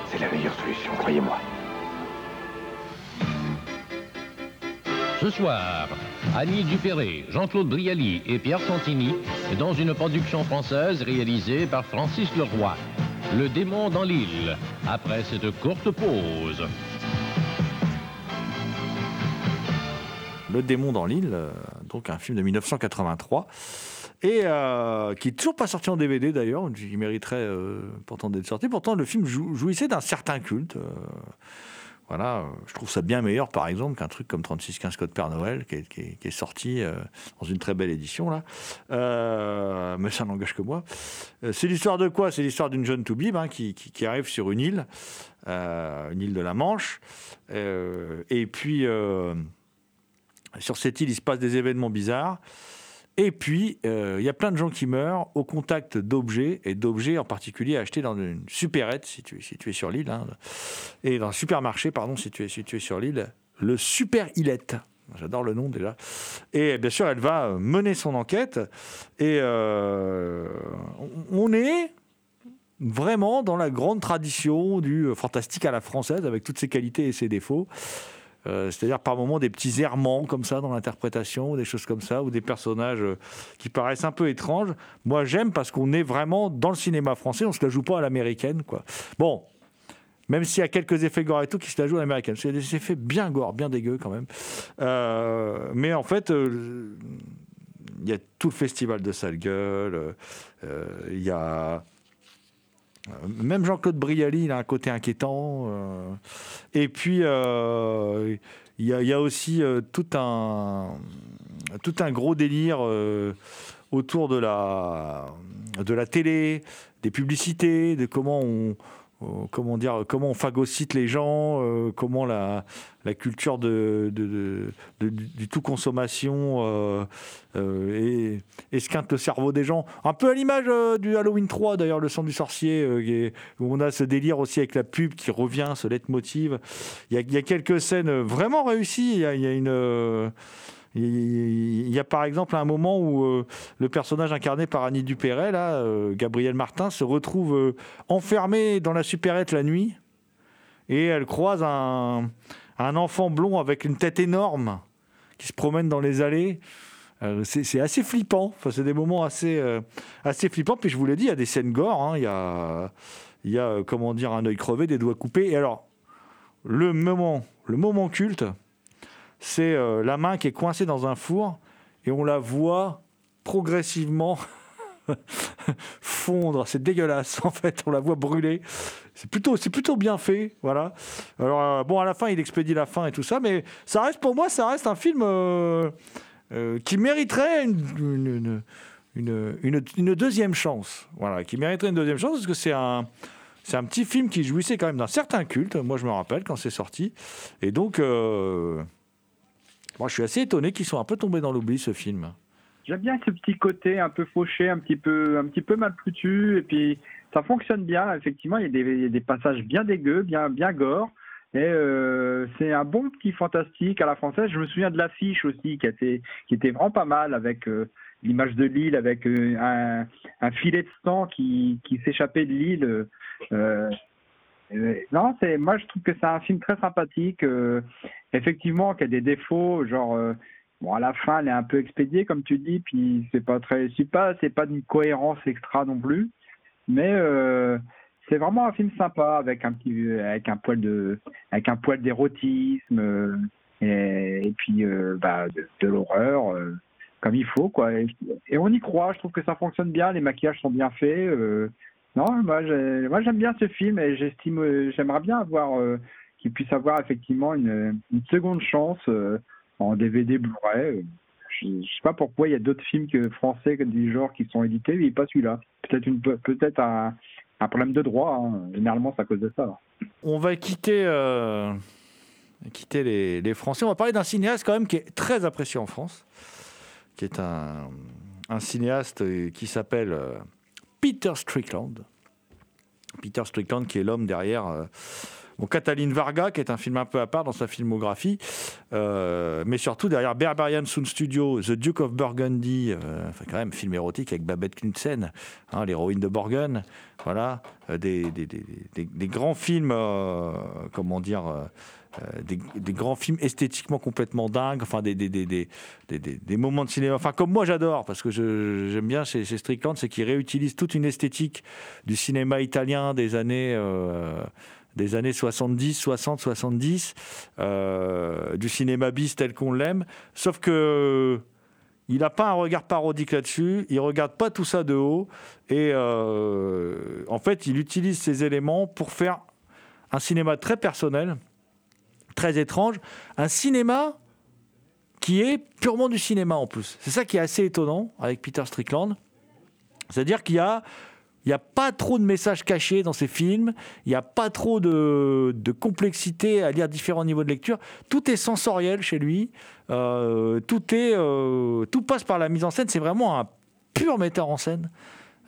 C'est la meilleure solution, croyez-moi. Ce soir, Annie Dupéré, Jean-Claude Brialy et Pierre Santini dans une production française réalisée par Francis Leroy. Le démon dans l'île, après cette courte pause. Le démon dans l'île, euh, donc un film de 1983, et euh, qui est toujours pas sorti en DVD d'ailleurs, qui mériterait euh, pourtant d'être sorti. Pourtant, le film jou- jouissait d'un certain culte. Voilà, euh, je trouve ça bien meilleur, par exemple, qu'un truc comme 3615 Code Père Noël, qui est, qui est- sorti euh, dans une très belle édition, là. Euh, mais ça n'engage que moi. C'est l'histoire de quoi? C'est l'histoire d'une jeune toubib hein, qui, qui- arrive sur une île, une île de la Manche. Et puis, sur cette île, il se passe des événements bizarres. Et puis, euh, il y a plein de gens qui meurent au contact d'objets, et d'objets en particulier achetés dans une supérette, si tu, sur l'île, hein, et dans un supermarché, pardon, si tu sur l'île, le Super Illette. J'adore le nom déjà. Et bien sûr, elle va euh, mener son enquête. Et euh, on- est vraiment dans la grande tradition du fantastique à la française, avec toutes ses qualités et ses défauts. Euh, C'est-à-dire par moments des petits errements comme ça dans l'interprétation, ou des choses comme ça, ou des personnages euh, qui paraissent un peu étranges. Moi, j'aime parce qu'on est vraiment dans le cinéma français, on se la joue pas à l'américaine, quoi. Bon, même s'il y a quelques effets gore et tout qui se la jouent à l'américaine. A des effets bien gore, bien dégueux quand même. Euh, mais en fait, il y a tout le festival de sale gueule. Il y a même Jean-Claude Brialy, il a un côté inquiétant. euh, et puis, euh, il y, a- aussi euh, tout, un, gros délire euh, autour de la, de la télé, des publicités, de comment on, euh, comment dire, comment on phagocyte les gens, euh, comment la, culture de, du, tout consommation euh, euh, et- esquinte le cerveau des gens. Un peu à l'image euh, du Halloween 3, d'ailleurs, le sang du sorcier, euh, où on a ce délire aussi avec la pub qui revient, ce leitmotiv. Il y a, quelques scènes vraiment réussies. Il y a une. Il y a par exemple un moment où euh, le personnage incarné par Annie Dupéret, là, euh, Gabriel Martin, se retrouve euh, enfermé dans la supérette la nuit et elle croise un, enfant blond avec une tête énorme qui se promène dans les allées. C'est assez flippant. Enfin, c'est des moments assez, assez flippants. Puis je vous l'ai dit, il y a des scènes gore. hein. Il y a, il y a comment dire, un œil crevé, des doigts coupés. Et alors, le moment, le moment culte, c'est euh, la main qui est coincée dans un four et on la voit progressivement fondre. C'est dégueulasse en fait. On la voit brûler. C'est plutôt, c'est plutôt bien fait, voilà. Alors euh, bon, à la fin, il expédie la fin et tout ça, mais ça reste pour moi, ça reste un film euh, qui mériterait une, une, une- deuxième chance, voilà, qui mériterait une deuxième chance parce que c'est un c'est un petit film qui jouissait quand même d'un certain culte. Moi, je me rappelle quand c'est sorti, et donc moi, je suis assez étonné qu'ils soient un peu tombés dans l'oubli ce film. J'aime bien ce petit côté un peu fauché, un petit peu, un mal foutu, et puis ça fonctionne bien. Effectivement, il y a des, passages bien dégueux, bien, bien gore. Et euh, c'est un bon petit fantastique à la française. Je me souviens de l'affiche aussi, qui était, vraiment pas mal, avec euh, l'image de l'île, avec euh, un, un filet de sang qui, qui s'échappait de l'île. Non, c'est moi je trouve que c'est un film très sympathique. euh, effectivement, qui a des défauts, genre euh, bon à la fin elle est un peu expédiée comme tu dis, puis c'est pas très, c'est pas, c'est pas d'une cohérence extra non plus, mais euh, c'est vraiment un film sympa avec un petit, avec un poil de, avec un poil d'érotisme euh, et, puis bah, de, l'horreur. comme il faut quoi et, on y croit je trouve que ça fonctionne bien les maquillages sont bien faits non moi j'ai- moi j'aime bien ce film et j'estime euh, j'aimerais bien avoir euh, qu'il puisse avoir effectivement une, seconde chance euh, en DVD Blu-ray je, je sais pas pourquoi il y a d'autres films que français du genre qui sont édités mais pas celui-là peut-être peut-être un, problème de droit hein. généralement c'est à cause de ça On va quitter, quitter les, les Français. On va parler d'un cinéaste quand même qui est très apprécié en France, qui est un, un cinéaste qui s'appelle Peter Strickland. Peter Strickland qui est l'homme derrière euh, bon, Cataline Varga, qui est un film un peu à part dans sa filmographie, euh, mais surtout derrière Berberian Sound Studio, The Duke of Burgundy, euh, enfin quand même film érotique avec Babette Knudsen, hein, l'héroïne de Borgen, voilà, des, grands films, comment dire, des, des grands films esthétiquement complètement dingues, enfin des, des, des, moments de cinéma, enfin comme moi j'adore, parce que j'aime bien chez, Strickland, c'est qu'il réutilise toute une esthétique du cinéma italien des années... euh, des années 70, 60, 70, euh, du cinéma bis tel qu'on l'aime, sauf que il n'a pas un regard parodique là-dessus, il regarde pas tout ça de haut, et euh, en fait, il utilise ces éléments pour faire un cinéma très personnel, très étrange. Un cinéma qui est purement du cinéma en plus. C'est ça qui est assez étonnant avec Peter Strickland. C'est-à-dire qu'il y a, il n'y a pas trop de messages cachés dans ces films, il n'y a pas trop de, de complexité à lire différents niveaux de lecture. Tout est sensoriel chez lui, Euh, tout, est, euh, tout passe par la mise en scène. C'est vraiment un pur metteur en scène.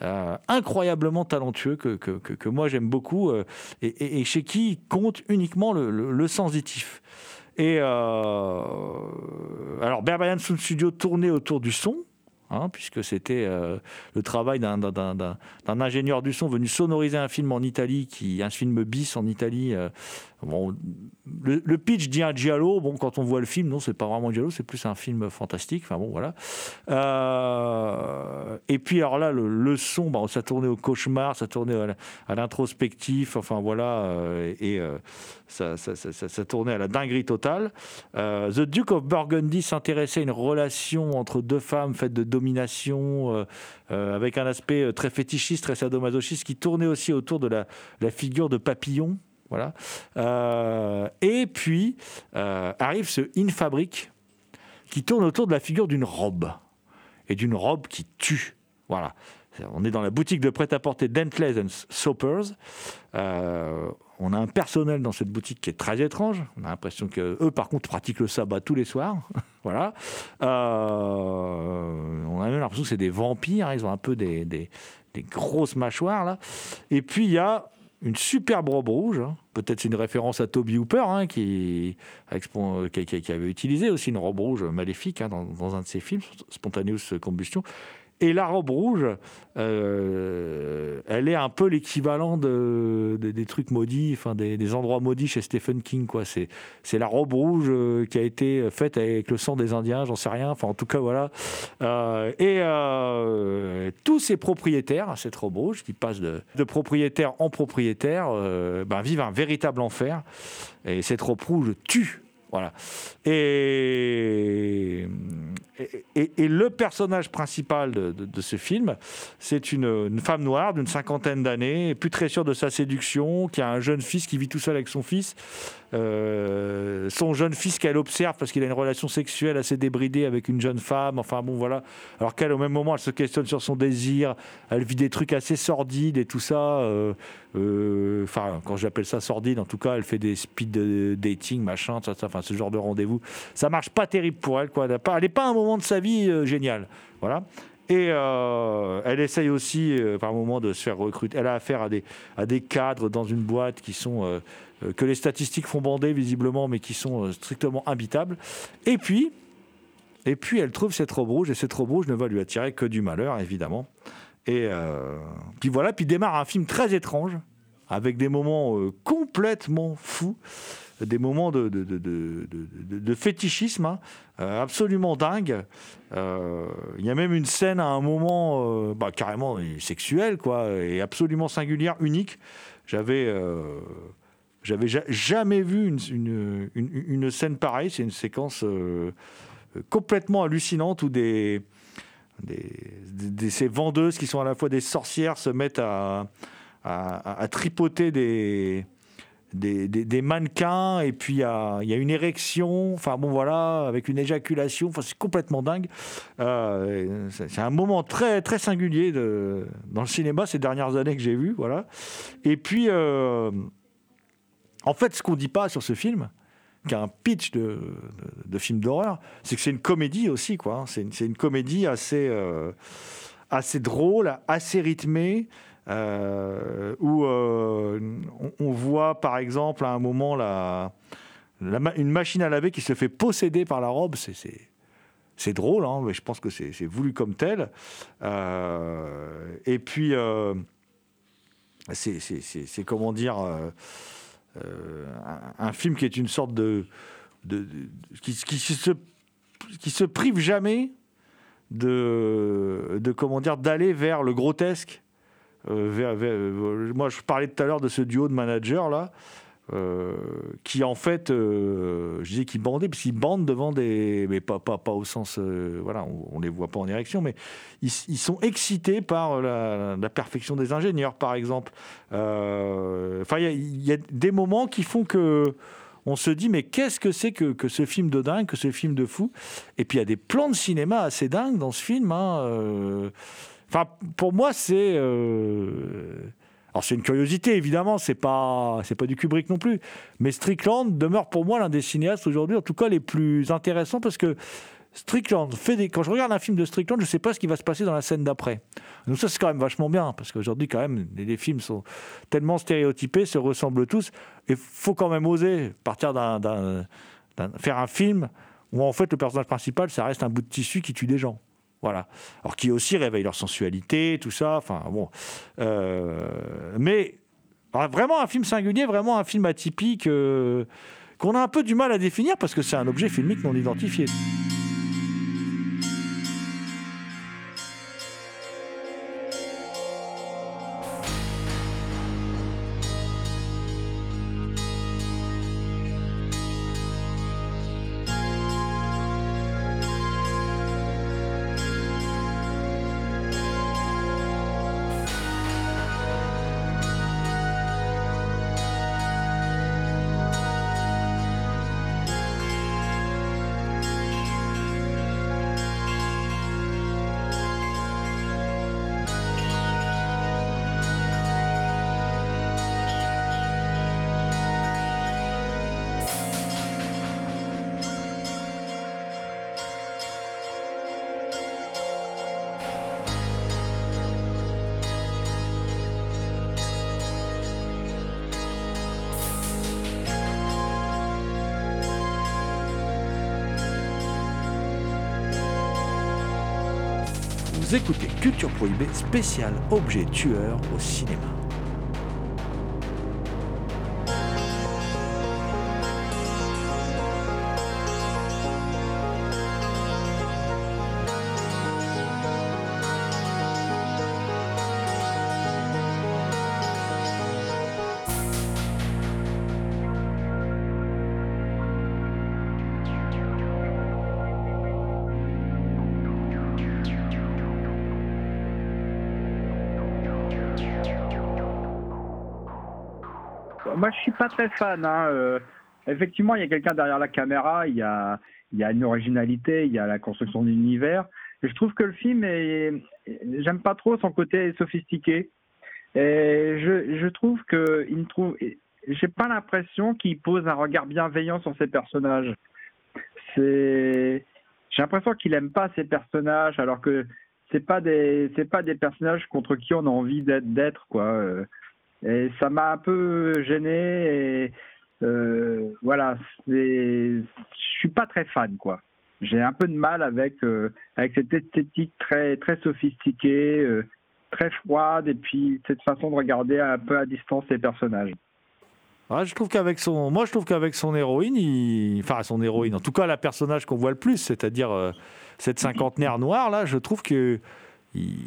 Euh, incroyablement talentueux que, que, que- que moi j'aime beaucoup euh, et, et- chez qui compte uniquement le, le- sensitif. Et euh, alors Berberian Sound Studio tournait autour du son, hein, puisque c'était le travail d'un ingénieur du son venu sonoriser un film en Italie, qui, un film bis en Italie. Le, pitch dit un giallo. Bon, quand on voit le film, non, c'est pas vraiment un giallo, c'est plus un film fantastique. Enfin bon, voilà. Euh, et puis alors là, le, le son, bah, ça tournait au cauchemar, ça tournait à l'introspectif. Enfin voilà, euh, et euh, ça, ça- ça- ça- tournait à la dinguerie totale. Euh, The Duke of Burgundy s'intéressait à une relation entre deux femmes faite de domination, avec un aspect très fétichiste, très sadomasochiste, qui tournait aussi autour de la figure de papillon. Voilà. Euh, et puis euh, arrive ce In Fabric qui tourne autour de la figure d'une robe et d'une robe qui tue. Voilà. On est dans la boutique de prêt-à-porter Dentless and Soppers. Euh, on a un personnel dans cette boutique qui est très étrange. On a l'impression que eux, par contre, pratiquent le sabbat tous les soirs. voilà. Euh, on a même l'impression que c'est des vampires. Ils ont un peu des, des- des grosses mâchoires là. Et puis il y a une superbe robe rouge. hein. Peut-être c'est une référence à Toby Hooper, hein, qui, qui avait utilisé aussi une robe rouge maléfique hein, dans, dans un de ses films, Spontaneous Combustion. Et la robe rouge, euh, elle est un peu l'équivalent de, de- des trucs maudits, enfin des, endroits maudits chez Stephen King. Quoi. C'est, c'est la robe rouge euh, qui a été faite avec le sang des Indiens, j'en sais rien. Enfin, en tout cas, voilà. Euh, et tous ces propriétaires, cette robe rouge, qui passent de, de propriétaire en propriétaire, ben, vivent un véritable enfer. Et cette robe rouge tue. Voilà. Et, et, le personnage principal de ce film, c'est une, une femme noire d'une cinquantaine d'années, plus très sûre de sa séduction, qui a un jeune fils qui vit tout seul avec son fils. Euh, son jeune fils qu'elle observe parce qu'il a une relation sexuelle assez débridée avec une jeune femme. Enfin bon, voilà. Alors qu'elle, au même moment, elle se questionne sur son désir. Elle vit des trucs assez sordides et tout ça. Euh, euh, Enfin, quand j'appelle ça sordide, en tout cas, elle fait des speed dating, machin, ça, ça, enfin, ce genre de rendez-vous. Ça marche pas terrible pour elle, quoi. Elle n'est pas, un moment de sa vie génial. Voilà. Et elle essaye aussi, euh, par moment, de se faire recruter. Elle a affaire à des, à des cadres dans une boîte qui sont que les statistiques font bander visiblement, mais qui sont euh, strictement habitables. Et puis, et puis, elle trouve cette robe rouge, et cette robe rouge ne va lui attirer que du malheur, évidemment. Et euh, puis voilà, puis démarre un film très étrange, avec des moments euh, complètement fous, des moments de, de, de- de- fétichisme hein, euh, absolument dingue. Euh, Il y a même une scène à un moment euh, bah, carrément sexuelle, quoi, et absolument singulière, unique. J'avais euh, j'avais ja- jamais vu une, une- une- scène pareille. C'est une séquence euh, complètement hallucinante où des, des, ces vendeuses qui sont à la fois des sorcières se mettent à, à- tripoter des, des, des- mannequins et puis il y y a une érection, enfin bon voilà, avec une éjaculation, enfin c'est complètement dingue. Euh, c'est un moment très très singulier de, dans le cinéma ces dernières années que j'ai vu, voilà. Et puis euh, en fait, ce qu'on dit pas sur ce film, qui a un pitch de, film d'horreur, c'est que c'est une comédie aussi, quoi. hein. C'est une, comédie assez, euh, drôle, assez rythmée, euh, où euh, on, voit par exemple à un moment une machine à laver qui se fait posséder par la robe. C'est, drôle, hein, mais je pense que c'est, voulu comme tel. Et puis, c'est comment dire. Euh, un, film qui est une sorte de, qui, se qui se prive jamais de, de comment dire d'aller vers le grotesque. euh, euh, moi, je parlais tout à l'heure de ce duo de managers là, euh, qui en fait, euh, je disais qu'ils bandaient, parce qu'ils bandent devant des, mais pas pas pas au sens, euh, voilà, on, on les voit pas en érection, mais ils, sont excités par la, perfection des ingénieurs, par exemple. Enfin, il y a- des moments qui font que on se dit mais qu'est-ce que c'est que, ce film de dingue, que ce film de fou? Et puis il y a des plans de cinéma assez dingues dans ce film. hein. Enfin, pour moi, c'est. Alors c'est une curiosité évidemment, c'est pas pas du Kubrick non plus, mais Strickland demeure pour moi l'un des cinéastes aujourd'hui, en tout cas les plus intéressants parce que Strickland fait. Quand je regarde un film de Strickland, je sais pas ce qui va se passer dans la scène d'après. Donc ça c'est quand même vachement bien parce qu'aujourd'hui quand même les, films sont tellement stéréotypés, se ressemblent tous, et faut quand même oser partir d'un- faire un film où en fait le personnage principal ça reste un bout de tissu qui tue des gens. Voilà. Alors qui aussi réveille leur sensualité, tout ça. Enfin bon. Euh, mais alors, vraiment un film singulier, vraiment un film atypique euh, qu'on a un peu du mal à définir parce que c'est un objet filmique non identifié. Écoutez Culture Prohibée spécial objet tueur au cinéma. Très fan. hein, euh, effectivement, il y a quelqu'un derrière la caméra, il y a, une originalité, il y a la construction d'univers. Et je trouve que le film est, j'aime pas trop son côté sophistiqué. Et je, trouve que il trouve, j'ai pas l'impression qu'il pose un regard bienveillant sur ses personnages. J'ai l'impression qu'il aime pas ses personnages, alors que c'est pas des, pas des personnages contre qui on a envie d'être, d'être quoi. Et ça m'a un peu gêné. Et euh, voilà, je suis pas très fan, quoi. J'ai un peu de mal avec euh, avec cette esthétique très très sophistiquée, euh, très froide, et puis cette façon de regarder un peu à distance les personnages. Ah, je trouve qu'avec son, moi je trouve qu'avec son héroïne, enfin son héroïne, en tout cas la personnage qu'on voit le plus, c'est-à-dire euh, cette cinquantenaire noire là, je trouve que il-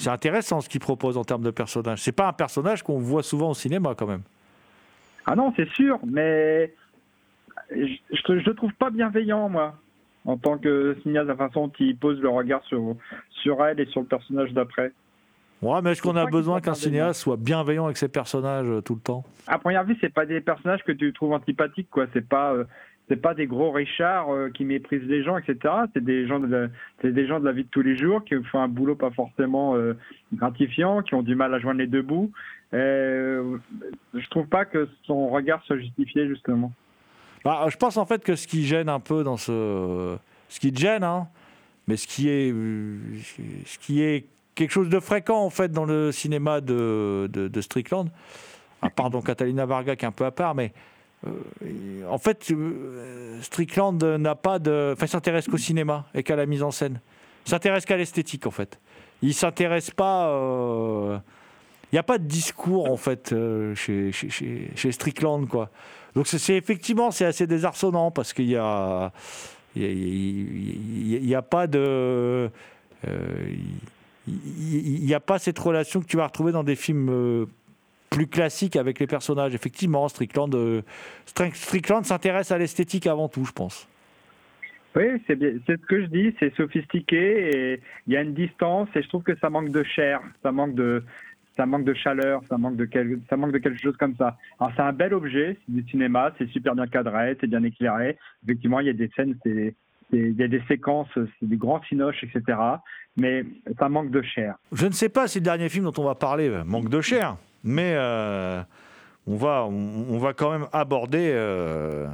c'est intéressant ce qu'il propose en termes de personnage. C'est pas un personnage qu'on voit souvent au cinéma quand même. Ah non, c'est sûr, mais je, je le trouve pas bienveillant, moi, en tant que cinéaste, la façon dont il pose le regard sur, sur elle et sur le personnage d'après. Ouais, mais est-ce qu'on a besoin qu'un cinéaste soit bienveillant avec ses personnages euh, tout le temps? À première vue, c'est pas des personnages que tu trouves antipathiques, quoi. C'est pas, euh, c'est pas des gros richards euh, qui méprisent les gens, etc. C'est des gens de, la, c'est des gens de la vie de tous les jours qui font un boulot pas forcément euh, gratifiant, qui ont du mal à joindre les deux bouts. Euh, je trouve pas que son regard soit justifié justement. Bah, je pense en fait que ce qui gêne un peu dans ce. Ce qui te gêne, hein, mais ce qui est. Ce qui est quelque chose de fréquent en fait dans le cinéma de, de, de Strickland, à part Catalina Varga qui est un peu à part, mais. Euh, en fait, euh, Strickland n'a pas de. Enfin, il s'intéresse qu'au cinéma et qu'à la mise en scène. Il s'intéresse qu'à l'esthétique en fait. Il s'intéresse pas. euh, Il n'y a pas de discours en fait chez, chez, chez, Strickland quoi. Donc c'est effectivement c'est assez désarçonnant parce qu'il y a il y a, a- pas de il n'y a pas cette relation que tu vas retrouver dans des films plus classiques avec les personnages. Effectivement, Strickland, euh, Stri- Strickland s'intéresse à l'esthétique avant tout, je pense. Oui, c'est bien, c'est ce que je dis, c'est sophistiqué et il y a une distance et je trouve que ça manque de chair, ça manque de, ça manque de chaleur, ça manque de, quel- ça manque de quelque chose comme ça. Alors c'est un bel objet, c'est du cinéma, c'est super bien cadré, c'est bien éclairé. Effectivement, il y a des scènes, c'est il y a des séquences, c'est du grand cinoche, etc. Mais ça manque de chair. Je ne sais pas si le dernier film dont on va parler euh, manque de chair, mais euh, on, va, va quand même aborder euh,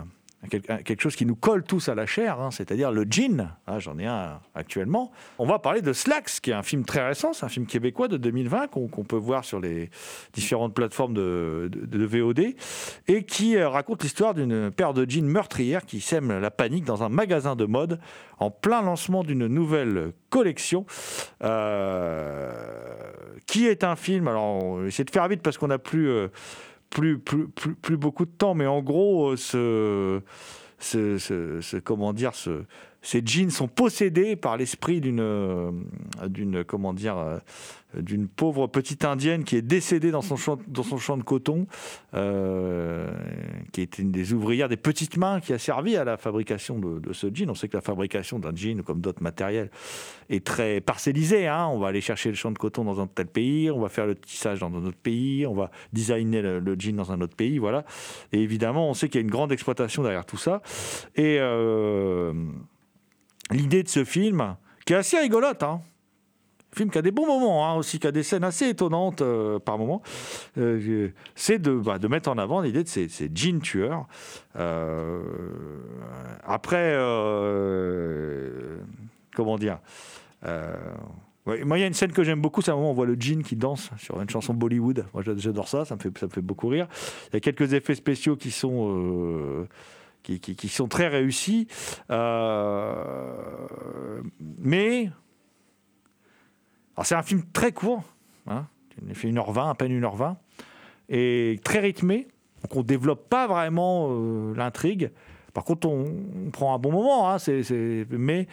quelque, chose qui nous colle tous à la chair, hein, c'est-à-dire le jean. Ah, J'en ai un actuellement. On va parler de Slacks, qui est un film très récent, c'est un film québécois de 2020 qu'on peut voir sur les différentes plateformes de, VOD, et qui euh, raconte l'histoire d'une paire de jeans meurtrières qui sème la panique dans un magasin de mode en plein lancement d'une nouvelle collection, euh, qui est un film. Alors, on va essayer de faire vite parce qu'on n'a plus, euh, plus, plus, plus, plus beaucoup de temps, mais en gros, euh, ce, ce, comment dire, ce, ces jeans sont possédés par l'esprit d'une, euh, d'une, comment dire, euh, d'une pauvre petite indienne qui est décédée dans son champ, dans son champ de coton, euh, qui était une des ouvrières des petites mains qui a servi à la fabrication de, ce jean. On sait que la fabrication d'un jean, comme d'autres matériels, est très parcellisée. hein. On va aller chercher le champ de coton dans un tel pays, on va faire le tissage dans un autre pays, on va designer le, jean dans un autre pays, voilà. Et évidemment, on sait qu'il y a une grande exploitation derrière tout ça. Et l'idée de ce film, qui est assez rigolote, hein, film qui a des bons moments hein, aussi, qui a des scènes assez étonnantes euh, par moments, euh, c'est de, bah, de mettre en avant l'idée de ces, jeans tueurs. Euh, après, comment dire Moi, il y a une scène que j'aime beaucoup, c'est un moment où on voit le jean qui danse sur une chanson Bollywood. Moi, j'a- j'adore ça, ça me, fait, ça me fait beaucoup rire. Il y a quelques effets spéciaux qui sont... qui, sont très réussis. Euh, mais c'est un film très court, hein, il fait 1h20, à peine 1h20, et très rythmé. Donc on ne développe pas vraiment euh, l'intrigue. Par contre, on, prend un bon moment. hein, Mais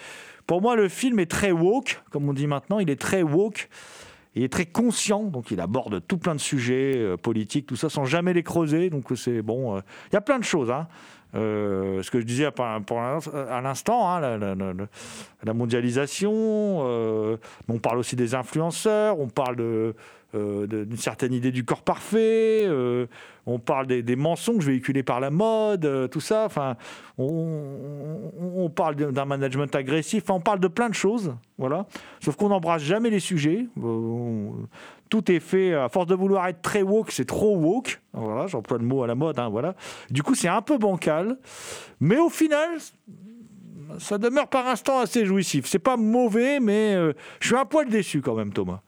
pour moi, le film est très woke, comme on dit maintenant. Il est très woke. Il est très conscient, donc il aborde tout plein de sujets euh, politiques, tout ça, sans jamais les creuser. Donc c'est bon. Il y a plein de choses. hein. Euh, ce que je disais l'in- à l'instant, hein, la, mondialisation, euh, on parle aussi des influenceurs, on parle euh, d'une certaine idée du corps parfait, euh, on parle des, mensonges véhiculés par la mode, euh, tout ça. Enfin, on, parle d'un management agressif, on parle de plein de choses, voilà. Sauf qu'on n'embrasse jamais les sujets. Euh, tout est fait à force de vouloir être très woke, c'est trop woke. Voilà, j'emploie le mot à la mode, hein, voilà. Du coup, c'est un peu bancal, mais au final, ça demeure par instant assez jouissif. C'est pas mauvais, mais euh, je suis un poil déçu quand même, Thomas.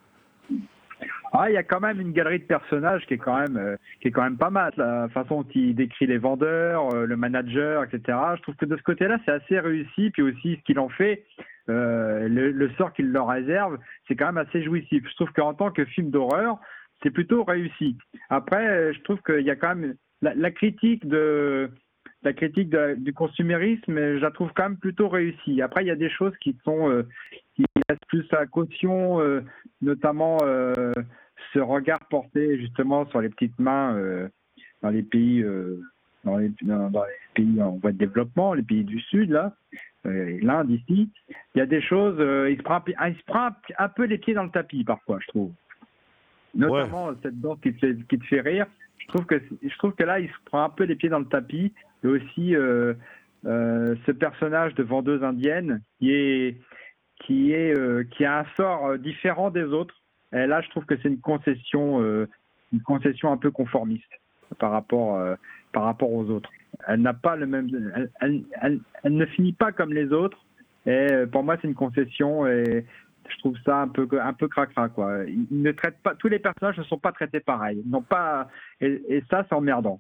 Ah, il y a quand même une galerie de personnages qui est quand même, euh, qui est quand même pas mal. La façon dont il décrit les vendeurs, euh, le manager, etc. Je trouve que de ce côté-là, c'est assez réussi. Puis aussi, ce qu'il en fait, euh, le, sort qu'il leur réserve, c'est quand même assez jouissif. Je trouve qu'en tant que film d'horreur, c'est plutôt réussi. Après, je trouve qu'il y a quand même la, critique de la critique du consumérisme, je la trouve quand même plutôt réussie. Après, il y a des choses qui sont qui restent plus à caution, notamment ce regard porté justement sur les petites mains euh, dans les pays euh, dans, les, dans, dans les pays en voie de développement, les pays du Sud là, euh, l'Inde ici. Il y a des choses, il se prend, un pi- il se prend un, un peu les pieds dans le tapis parfois, je trouve. Notamment cette danse qui te, fait, qui te fait rire. Je trouve que je trouve que là, il se prend un peu les pieds dans le tapis. Et aussi ce personnage de vendeuse indienne qui est qui est qui a un sort différent des autres. Et là, je trouve que c'est une concession euh, une concession un peu conformiste par rapport euh, par rapport aux autres. Elle n'a pas le même elle, ne finit pas comme les autres. Et euh, pour moi, c'est une concession et je trouve ça un peu un peu cracra quoi. Ils ne traitent pas tous les personnages ne sont pas traités pareil. N'ont pas et, ça c'est emmerdant.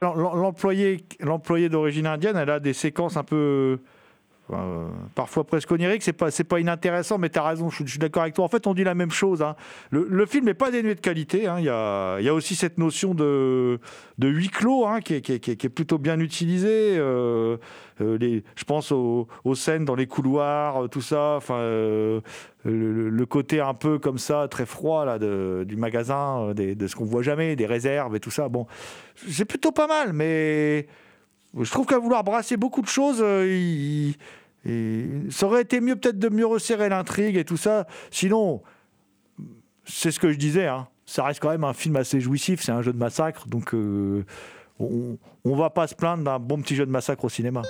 L'em- L'employé, l'employé d'origine indienne, elle a des séquences un peu. Euh, parfois presque oniriques, c'est pas, pas inintéressant, mais tu as raison, je, suis- d'accord avec toi. En fait, on dit la même chose. hein. Le, film n'est pas dénué de qualité. hein. Il y, a, y a aussi cette notion de, huis clos hein, qui, est, qui est- qui est- plutôt bien utilisée. Euh, euh, les, je pense aux, scènes dans les couloirs, tout ça. Enfin, le, côté un peu comme ça, très froid là, de- du magasin, de ce qu'on voit jamais, des réserves et tout ça. Bon, c'est plutôt pas mal, mais je trouve qu'à vouloir brasser beaucoup de choses, euh, ça aurait été mieux peut-être de mieux resserrer l'intrigue et tout ça. Sinon, c'est ce que je disais, hein, ça reste quand même un film assez jouissif, c'est un jeu de massacre, donc euh, on, on va pas se plaindre d'un bon petit jeu de massacre au cinéma.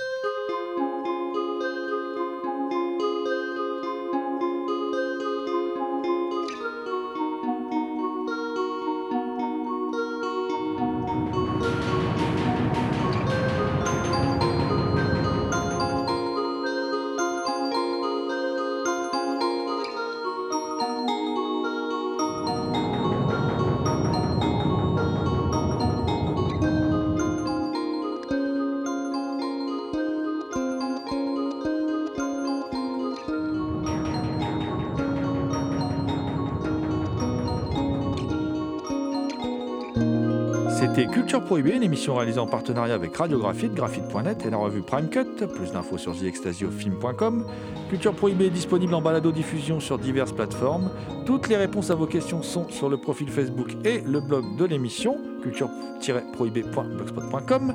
Culture Prohibée, une émission réalisée en partenariat avec Radiographite, graphite.net et la revue Prime Cut. Plus d'infos sur theextasiofilm.com. Culture Prohibée est disponible en balado-diffusion sur diverses plateformes. Toutes les réponses à vos questions sont sur le profil Facebook et le blog de l'émission, culture-prohibée.blogspot.com.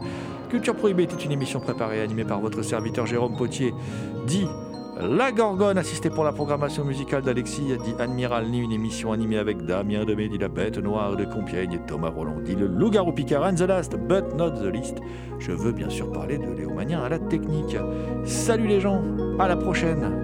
Culture Prohibée était une émission préparée et animée par votre serviteur Jérôme Potier, dit La Gorgone, assisté pour la programmation musicale d'Alexis, dit Admiral Ni, une émission animée avec Damien Demé, dit La Bête Noire de Compiègne, et Thomas Roland, dit Le Loup-Garou Picard, and the last but not the least. Je veux bien sûr parler de Léo Magnin à la technique. Salut les gens, à la prochaine